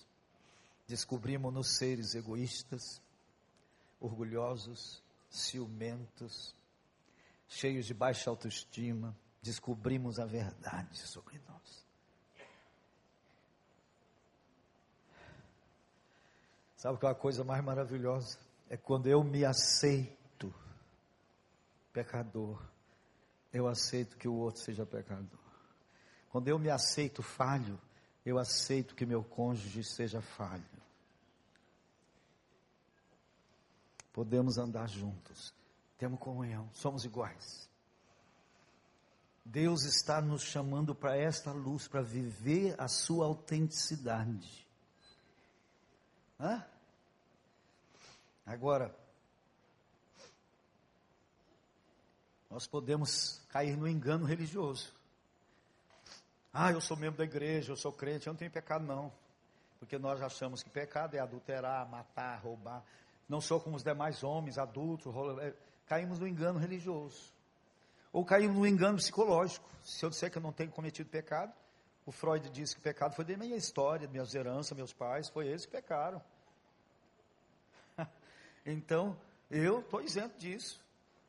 descobrimos-nos seres egoístas, orgulhosos, ciumentos, cheios de baixa autoestima, descobrimos a verdade sobre nós. Sabe qual é a coisa mais maravilhosa? é quando eu me aceito pecador. Eu aceito que o outro seja pecador. Quando eu me aceito falho, eu aceito que meu cônjuge seja falho. Podemos andar juntos. Temos comunhão, somos iguais. Deus está nos chamando para esta luz, para viver a sua autenticidade. Hã? Agora, nós podemos cair no engano religioso. Ah, eu sou membro da igreja, eu sou crente, eu não tenho pecado não. Porque nós achamos que pecado é adulterar, matar, roubar. Não sou como os demais homens, adultos, caímos no engano religioso. Ou caímos no engano psicológico. Se eu disser que eu não tenho cometido pecado, o Freud disse que o pecado foi da minha história, minhas heranças, meus pais, foi eles que pecaram. então, eu estou isento disso.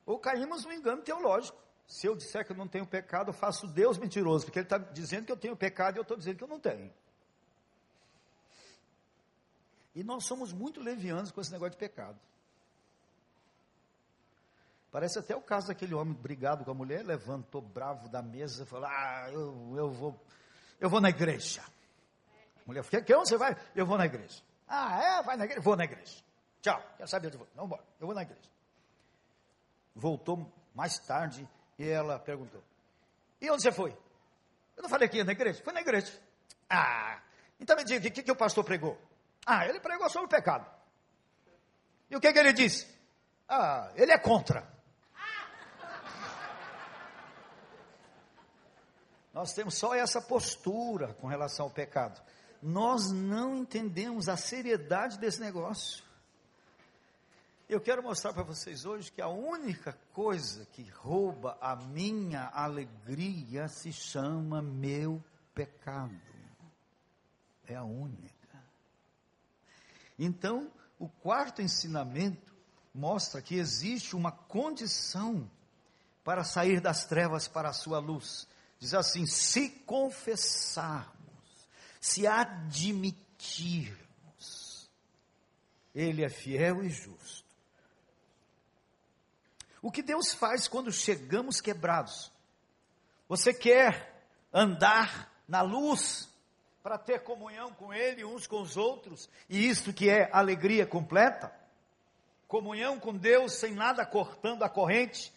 Ou caímos no engano teológico. Se eu disser que eu não tenho pecado, eu faço Deus mentiroso, porque Ele está dizendo que eu tenho pecado e eu estou dizendo que eu não tenho. E nós somos muito levianos com esse negócio de pecado. Parece até o caso daquele homem brigado com a mulher, levantou bravo da mesa e falou: Ah, eu, eu, vou, eu vou na igreja. A mulher falou: que, onde você vai? Eu vou na igreja. Ah, é? Vai na igreja? Vou na igreja. Tchau, quero saber de você. Não, bora, eu vou na igreja. Voltou mais tarde e ela perguntou: E onde você foi? Eu não falei que ia na igreja? Foi na igreja. Ah, então me diga, o que, que o pastor pregou? Ah, ele pregou sobre o pecado. E o que, que ele disse? Ah, ele é contra. Nós temos só essa postura com relação ao pecado. Nós não entendemos a seriedade desse negócio. Eu quero mostrar para vocês hoje que a única coisa que rouba a minha alegria se chama meu pecado. É a única. Então, o quarto ensinamento mostra que existe uma condição para sair das trevas para a sua luz. Diz assim: se confessarmos, se admitirmos, Ele é fiel e justo. O que Deus faz quando chegamos quebrados? Você quer andar na luz para ter comunhão com Ele uns com os outros, e isto que é alegria completa? Comunhão com Deus sem nada cortando a corrente,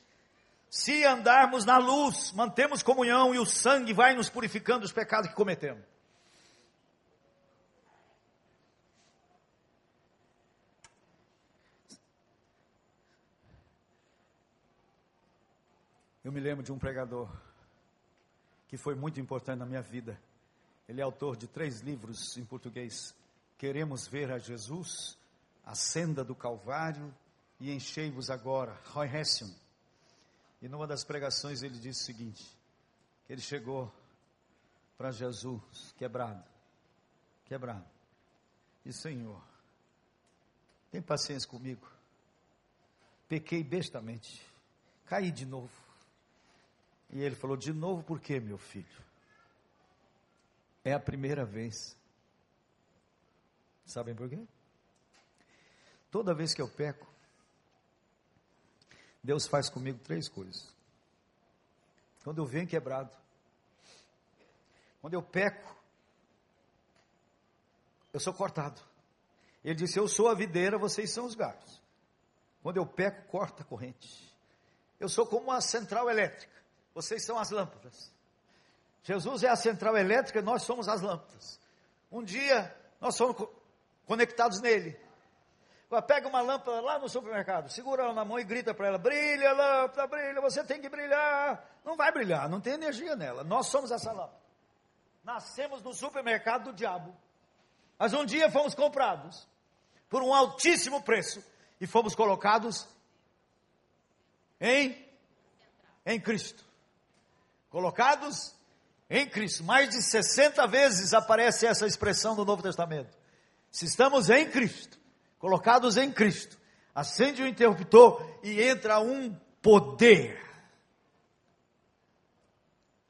se andarmos na luz, mantemos comunhão e o sangue vai nos purificando dos pecados que cometemos. Eu me lembro de um pregador que foi muito importante na minha vida. Ele é autor de três livros em português: Queremos ver a Jesus, A Senda do Calvário e Enchei-vos Agora, Roy Hession. E numa das pregações ele disse o seguinte: que ele chegou para Jesus quebrado, quebrado. E Senhor, tem paciência comigo. Pequei bestamente, caí de novo. E ele falou: De novo, por quê, meu filho? É a primeira vez. Sabem por quê? Toda vez que eu peco, Deus faz comigo três coisas. Quando eu venho quebrado, quando eu peco, eu sou cortado. Ele disse: Eu sou a videira, vocês são os galhos. Quando eu peco, corta a corrente. Eu sou como uma central elétrica, vocês são as lâmpadas. Jesus é a central elétrica, nós somos as lâmpadas. Um dia nós somos conectados nele. Pega uma lâmpada lá no supermercado, segura ela na mão e grita para ela: brilha, lâmpada, brilha, você tem que brilhar. Não vai brilhar, não tem energia nela. Nós somos essa lâmpada. Nascemos no supermercado do diabo. Mas um dia fomos comprados por um altíssimo preço e fomos colocados em em Cristo. Colocados em Cristo. Mais de 60 vezes aparece essa expressão no Novo Testamento. Se estamos em Cristo, colocados em Cristo, acende o interruptor e entra um poder.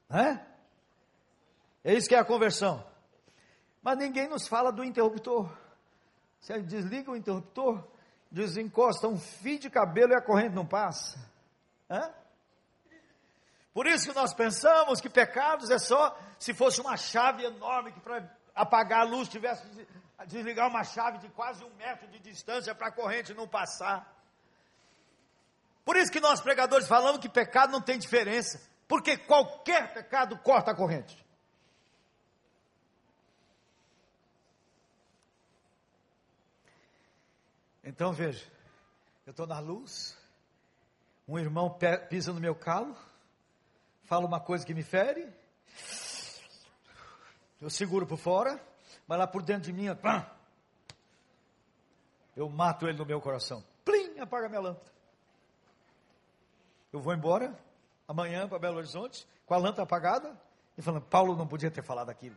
É? É isso que é a conversão. Mas ninguém nos fala do interruptor. Você desliga o interruptor desencosta um fio de cabelo e a corrente não passa. Por isso que nós pensamos que pecados é só se fosse uma chave enorme que apagar a luz tivesse que desligar uma chave de quase um metro de distância para a corrente não passar. Por isso que nós pregadores falamos que pecado não tem diferença, porque qualquer pecado corta a corrente. Então veja, eu estou na luz, um irmão pisa no meu calo, fala uma coisa que me fere, eu seguro por fora, mas lá por dentro de mim, pá, eu mato ele no meu coração. Plim, apaga minha lâmpada. Eu vou embora amanhã para Belo Horizonte com a lâmpada apagada e falando, Paulo não podia ter falado aquilo.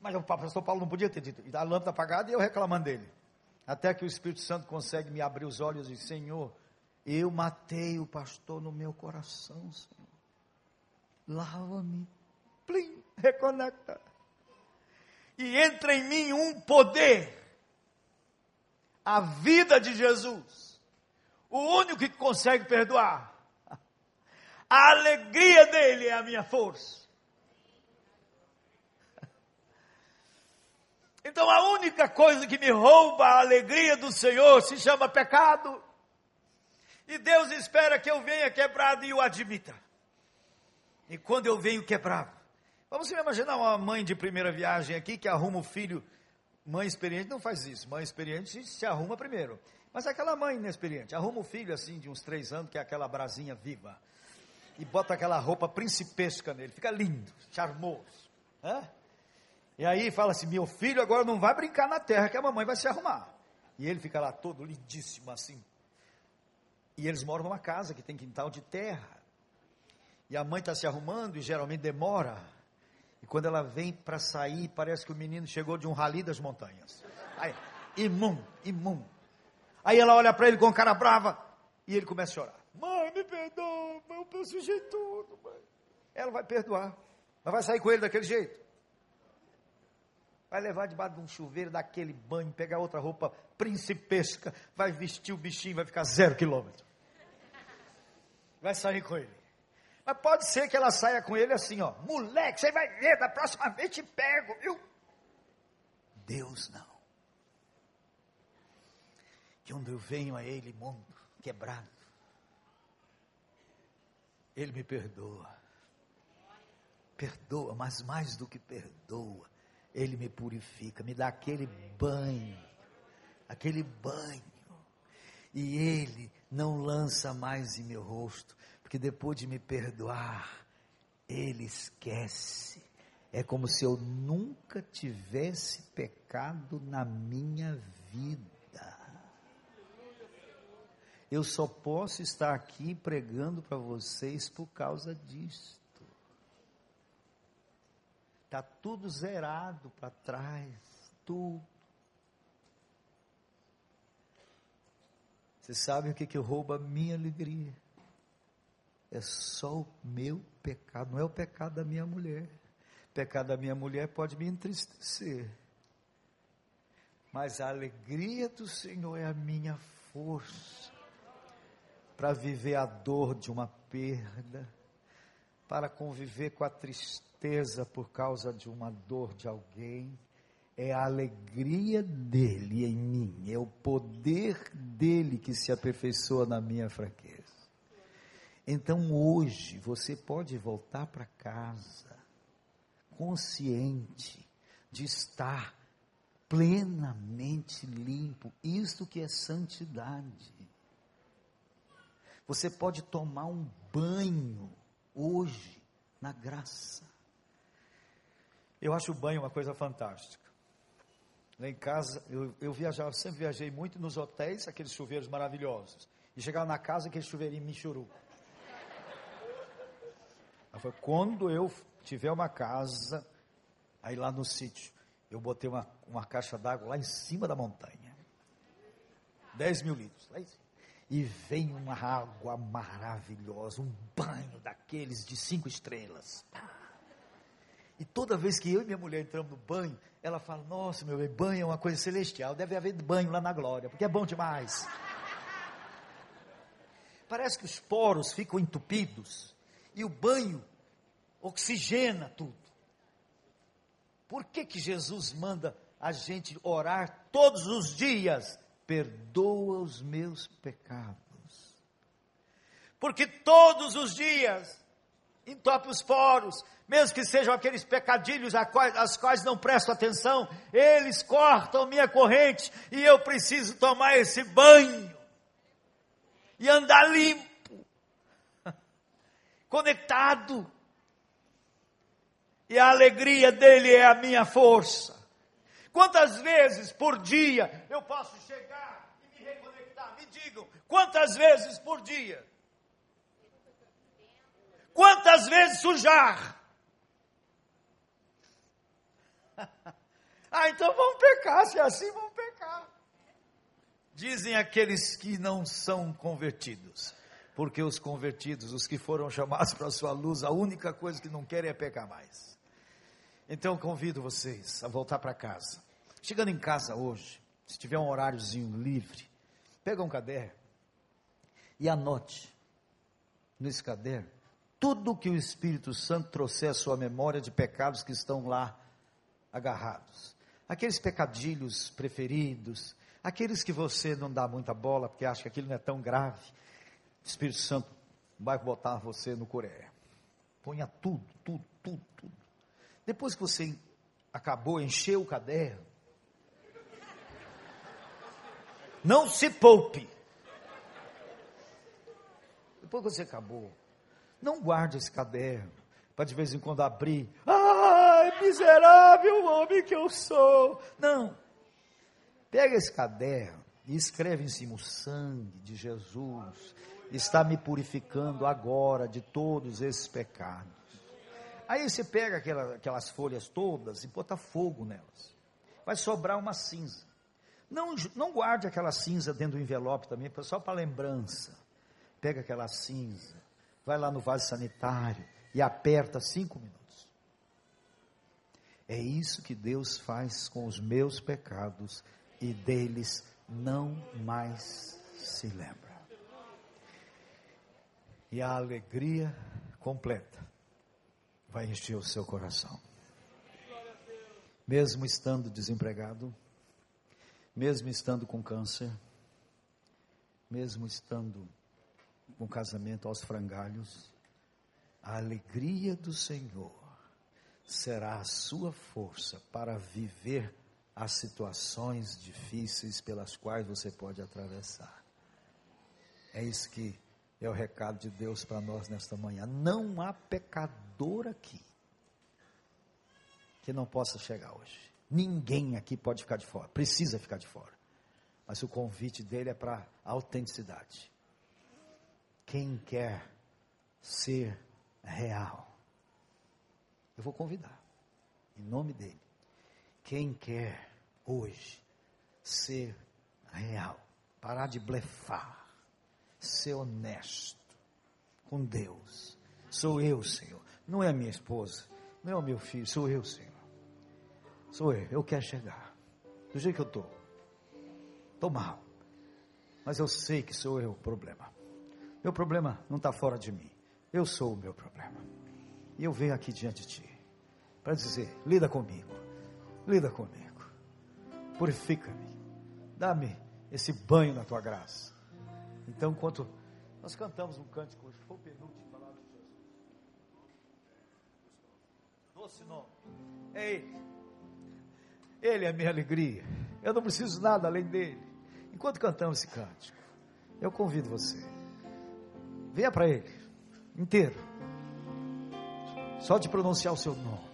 Mas o pastor Paulo não podia ter dito. A lâmpada apagada e eu reclamando dele. Até que o Espírito Santo consegue me abrir os olhos e Senhor, eu matei o pastor no meu coração, Senhor lava-me, plim, reconecta. E entra em mim um poder, a vida de Jesus, o único que consegue perdoar. A alegria dele é a minha força. Então a única coisa que me rouba a alegria do Senhor se chama pecado. E Deus espera que eu venha quebrado e o admita. E quando eu venho quebrado, vamos imaginar uma mãe de primeira viagem aqui que arruma o filho. Mãe experiente não faz isso. Mãe experiente se arruma primeiro. Mas aquela mãe inexperiente arruma o filho assim de uns três anos, que é aquela brasinha viva. E bota aquela roupa principesca nele. Fica lindo, charmoso. Hã? E aí fala assim: meu filho agora não vai brincar na terra que a mamãe vai se arrumar. E ele fica lá todo lindíssimo assim. E eles moram numa casa que tem quintal de terra e a mãe está se arrumando e geralmente demora. E quando ela vem para sair, parece que o menino chegou de um rali das montanhas. Aí, imum, imum. Aí ela olha para ele com cara brava e ele começa a chorar. Mãe, me perdoa, mãe, eu sujei tudo, mãe. Ela vai perdoar, mas vai sair com ele daquele jeito. Vai levar debaixo de um chuveiro, daquele banho, pegar outra roupa principesca, vai vestir o bichinho, vai ficar zero quilômetro. Vai sair com ele. Mas pode ser que ela saia com ele assim, ó, moleque, você vai ver, da próxima vez te pego, viu? Deus não. Que quando eu venho a Ele, mundo quebrado, Ele me perdoa. Perdoa, mas mais do que perdoa, Ele me purifica, me dá aquele banho, aquele banho. E Ele não lança mais em meu rosto que depois de me perdoar, ele esquece. É como se eu nunca tivesse pecado na minha vida. Eu só posso estar aqui pregando para vocês por causa disto. Está tudo zerado para trás, tudo. Vocês sabem o que, que rouba a minha alegria? É só o meu pecado, não é o pecado da minha mulher. O pecado da minha mulher pode me entristecer. Mas a alegria do Senhor é a minha força para viver a dor de uma perda, para conviver com a tristeza por causa de uma dor de alguém. É a alegria dele em mim, é o poder dele que se aperfeiçoa na minha fraqueza. Então hoje você pode voltar para casa consciente de estar plenamente limpo. Isto que é santidade. Você pode tomar um banho hoje na graça. Eu acho o banho uma coisa fantástica. Lá em casa, eu, eu viajava, sempre viajei muito nos hotéis, aqueles chuveiros maravilhosos. E chegava na casa, aquele chuveirinho michuru. Ela falou, quando eu tiver uma casa, aí lá no sítio, eu botei uma, uma caixa d'água lá em cima da montanha. 10 mil litros. Lá em cima. E vem uma água maravilhosa, um banho daqueles de cinco estrelas. E toda vez que eu e minha mulher entramos no banho, ela fala: Nossa, meu bem, banho é uma coisa celestial. Deve haver banho lá na glória, porque é bom demais. parece que os poros ficam entupidos e o banho oxigena tudo. Por que que Jesus manda a gente orar todos os dias? Perdoa os meus pecados. Porque todos os dias entope os poros, mesmo que sejam aqueles pecadilhos a quais, não presto atenção, eles cortam minha corrente e eu preciso tomar esse banho e andar limpo, conectado. E a alegria dele é a minha força. Quantas vezes por dia eu posso chegar e me reconectar? Me digam, quantas vezes por dia? Quantas vezes sujar? ah, então vamos pecar, se é assim vamos pecar. Dizem aqueles que não são convertidos, porque os convertidos, os que foram chamados para a sua luz, a única coisa que não querem é pecar mais. Então convido vocês a voltar para casa. Chegando em casa hoje, se tiver um horáriozinho livre, pega um caderno e anote nesse caderno tudo que o Espírito Santo trouxer à sua memória de pecados que estão lá agarrados. Aqueles pecadilhos preferidos, aqueles que você não dá muita bola porque acha que aquilo não é tão grave. Espírito Santo vai botar você no Coreia. Ponha tudo, tudo, tudo, tudo. Depois que você acabou, encheu o caderno, não se poupe. Depois que você acabou, não guarde esse caderno para de vez em quando abrir. Ai, miserável homem que eu sou. Não. Pega esse caderno e escreve em cima o sangue de Jesus está me purificando agora de todos esses pecados. Aí você pega aquela, aquelas folhas todas e bota fogo nelas. Vai sobrar uma cinza. Não, não guarde aquela cinza dentro do envelope também, só para lembrança. Pega aquela cinza vai lá no vaso sanitário e aperta cinco minutos. É isso que Deus faz com os meus pecados e deles não mais se lembra. E a alegria completa vai encher o seu coração. Mesmo estando desempregado, mesmo estando com câncer, mesmo estando com casamento aos frangalhos, a alegria do Senhor será a sua força para viver as situações difíceis pelas quais você pode atravessar. É isso que é o recado de Deus para nós nesta manhã. Não há pecador aqui que não possa chegar hoje. Ninguém aqui pode ficar de fora, precisa ficar de fora. Mas o convite dele é para autenticidade. Quem quer ser real? Eu vou convidar, em nome dele. Quem quer hoje ser real, parar de blefar, ser honesto com Deus. Sou eu, Senhor. Não é a minha esposa, não é o meu filho, sou eu, Senhor. Sou eu, eu quero chegar. Do jeito que eu estou. Estou mal. Mas eu sei que sou eu o problema. Meu problema não está fora de mim. Eu sou o meu problema. E eu venho aqui diante de ti para dizer: lida comigo, lida comigo, purifica-me, dá-me esse banho na tua graça. Então, enquanto nós cantamos um cântico, hoje foi o penúltimo palavra de Jesus. Doce nome, é Ele. Ele é a minha alegria. Eu não preciso nada além dele. Enquanto cantamos esse cântico, eu convido você Venha para Ele, inteiro. Só de pronunciar o seu nome.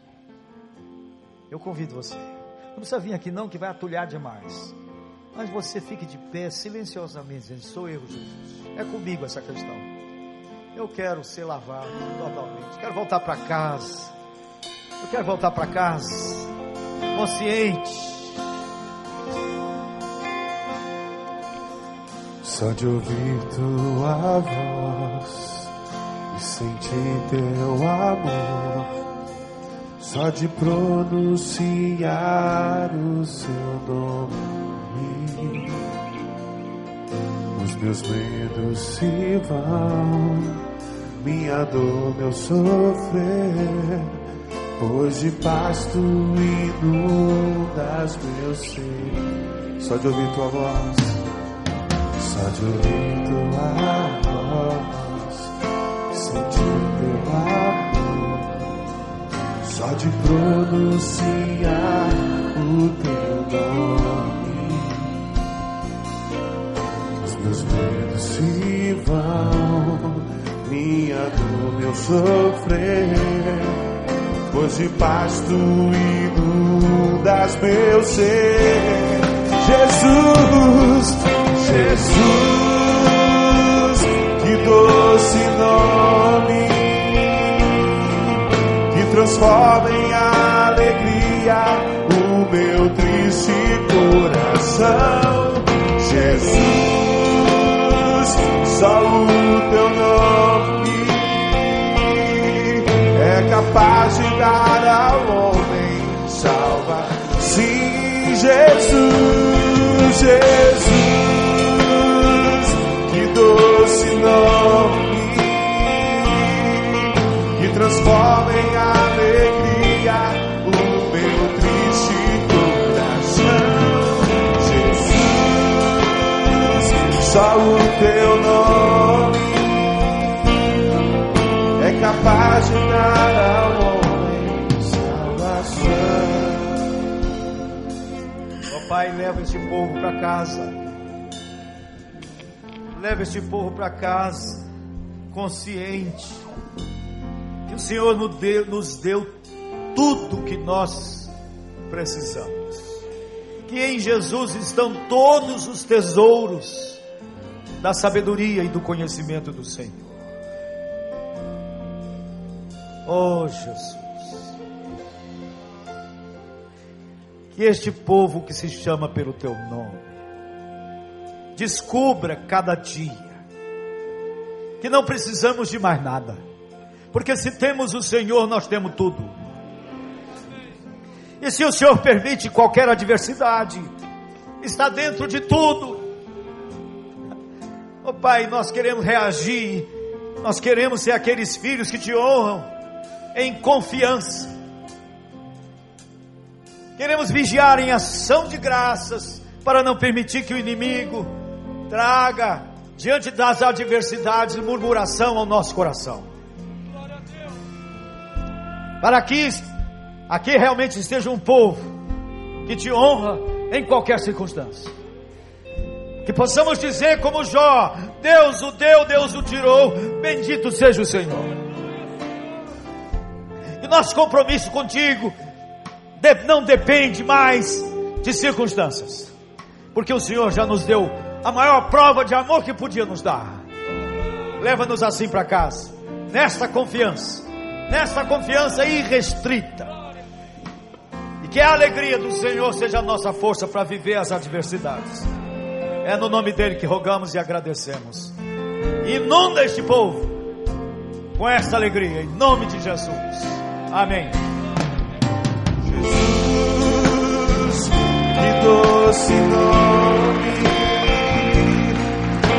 Eu convido você. Não precisa vir aqui não, que vai atulhar demais. Mas você fique de pé silenciosamente, dizendo: Sou eu, Jesus. É comigo essa questão. Eu quero ser lavado totalmente. Quero voltar para casa. Eu quero voltar para casa consciente Só de ouvir tua voz e sentir teu amor, só de pronunciar o seu nome, meus medos se vão, minha dor, meu sofrer, pois de paz tu inundas meu ser. Só de ouvir tua voz, só de ouvir tua voz, sentir teu amor, só de pronunciar o teu nome. Vão, minha dor, meu sofrer, pois de paz tu inundas meu ser. Jesus, Jesus, que doce nome, que transforma em alegria o meu triste coração. Jesus, capaz de dar ao homem salva. Sim, Jesus, Jesus, que doce nome que transforma em alegria o meu triste coração. Jesus, só o teu nome é capaz de dar Pai, leva este povo para casa. Leva este povo para casa, consciente que o Senhor nos deu, nos deu tudo que nós precisamos. Que em Jesus estão todos os tesouros da sabedoria e do conhecimento do Senhor. Oh Jesus. Que este povo que se chama pelo teu nome descubra cada dia que não precisamos de mais nada, porque se temos o Senhor, nós temos tudo. E se o Senhor permite qualquer adversidade, está dentro de tudo. Oh Pai, nós queremos reagir, nós queremos ser aqueles filhos que te honram em confiança. Queremos vigiar em ação de graças para não permitir que o inimigo traga diante das adversidades murmuração ao nosso coração. Para que aqui realmente esteja um povo que te honra em qualquer circunstância. Que possamos dizer como Jó: Deus o deu, Deus o tirou, bendito seja o Senhor. E nosso compromisso contigo não depende mais de circunstâncias, porque o Senhor já nos deu a maior prova de amor que podia nos dar. Leva-nos assim para casa, nesta confiança, nesta confiança irrestrita. E que a alegria do Senhor seja a nossa força para viver as adversidades. É no nome dele que rogamos e agradecemos. Inunda este povo com esta alegria, em nome de Jesus. Amém. Que doce nome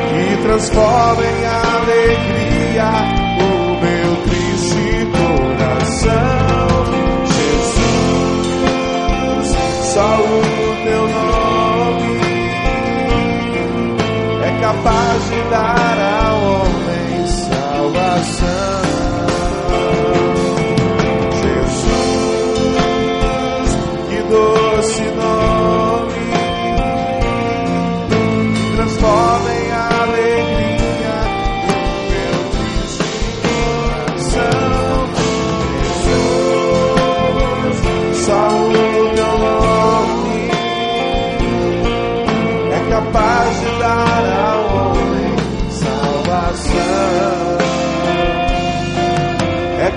que transforma em alegria o meu triste coração.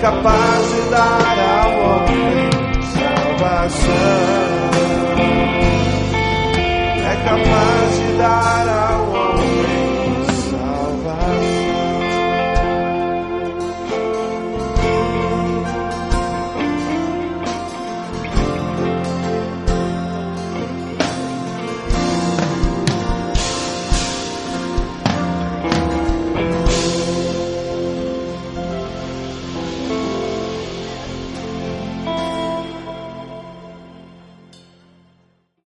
Capaz de dar ao homem salvação. É capaz de dar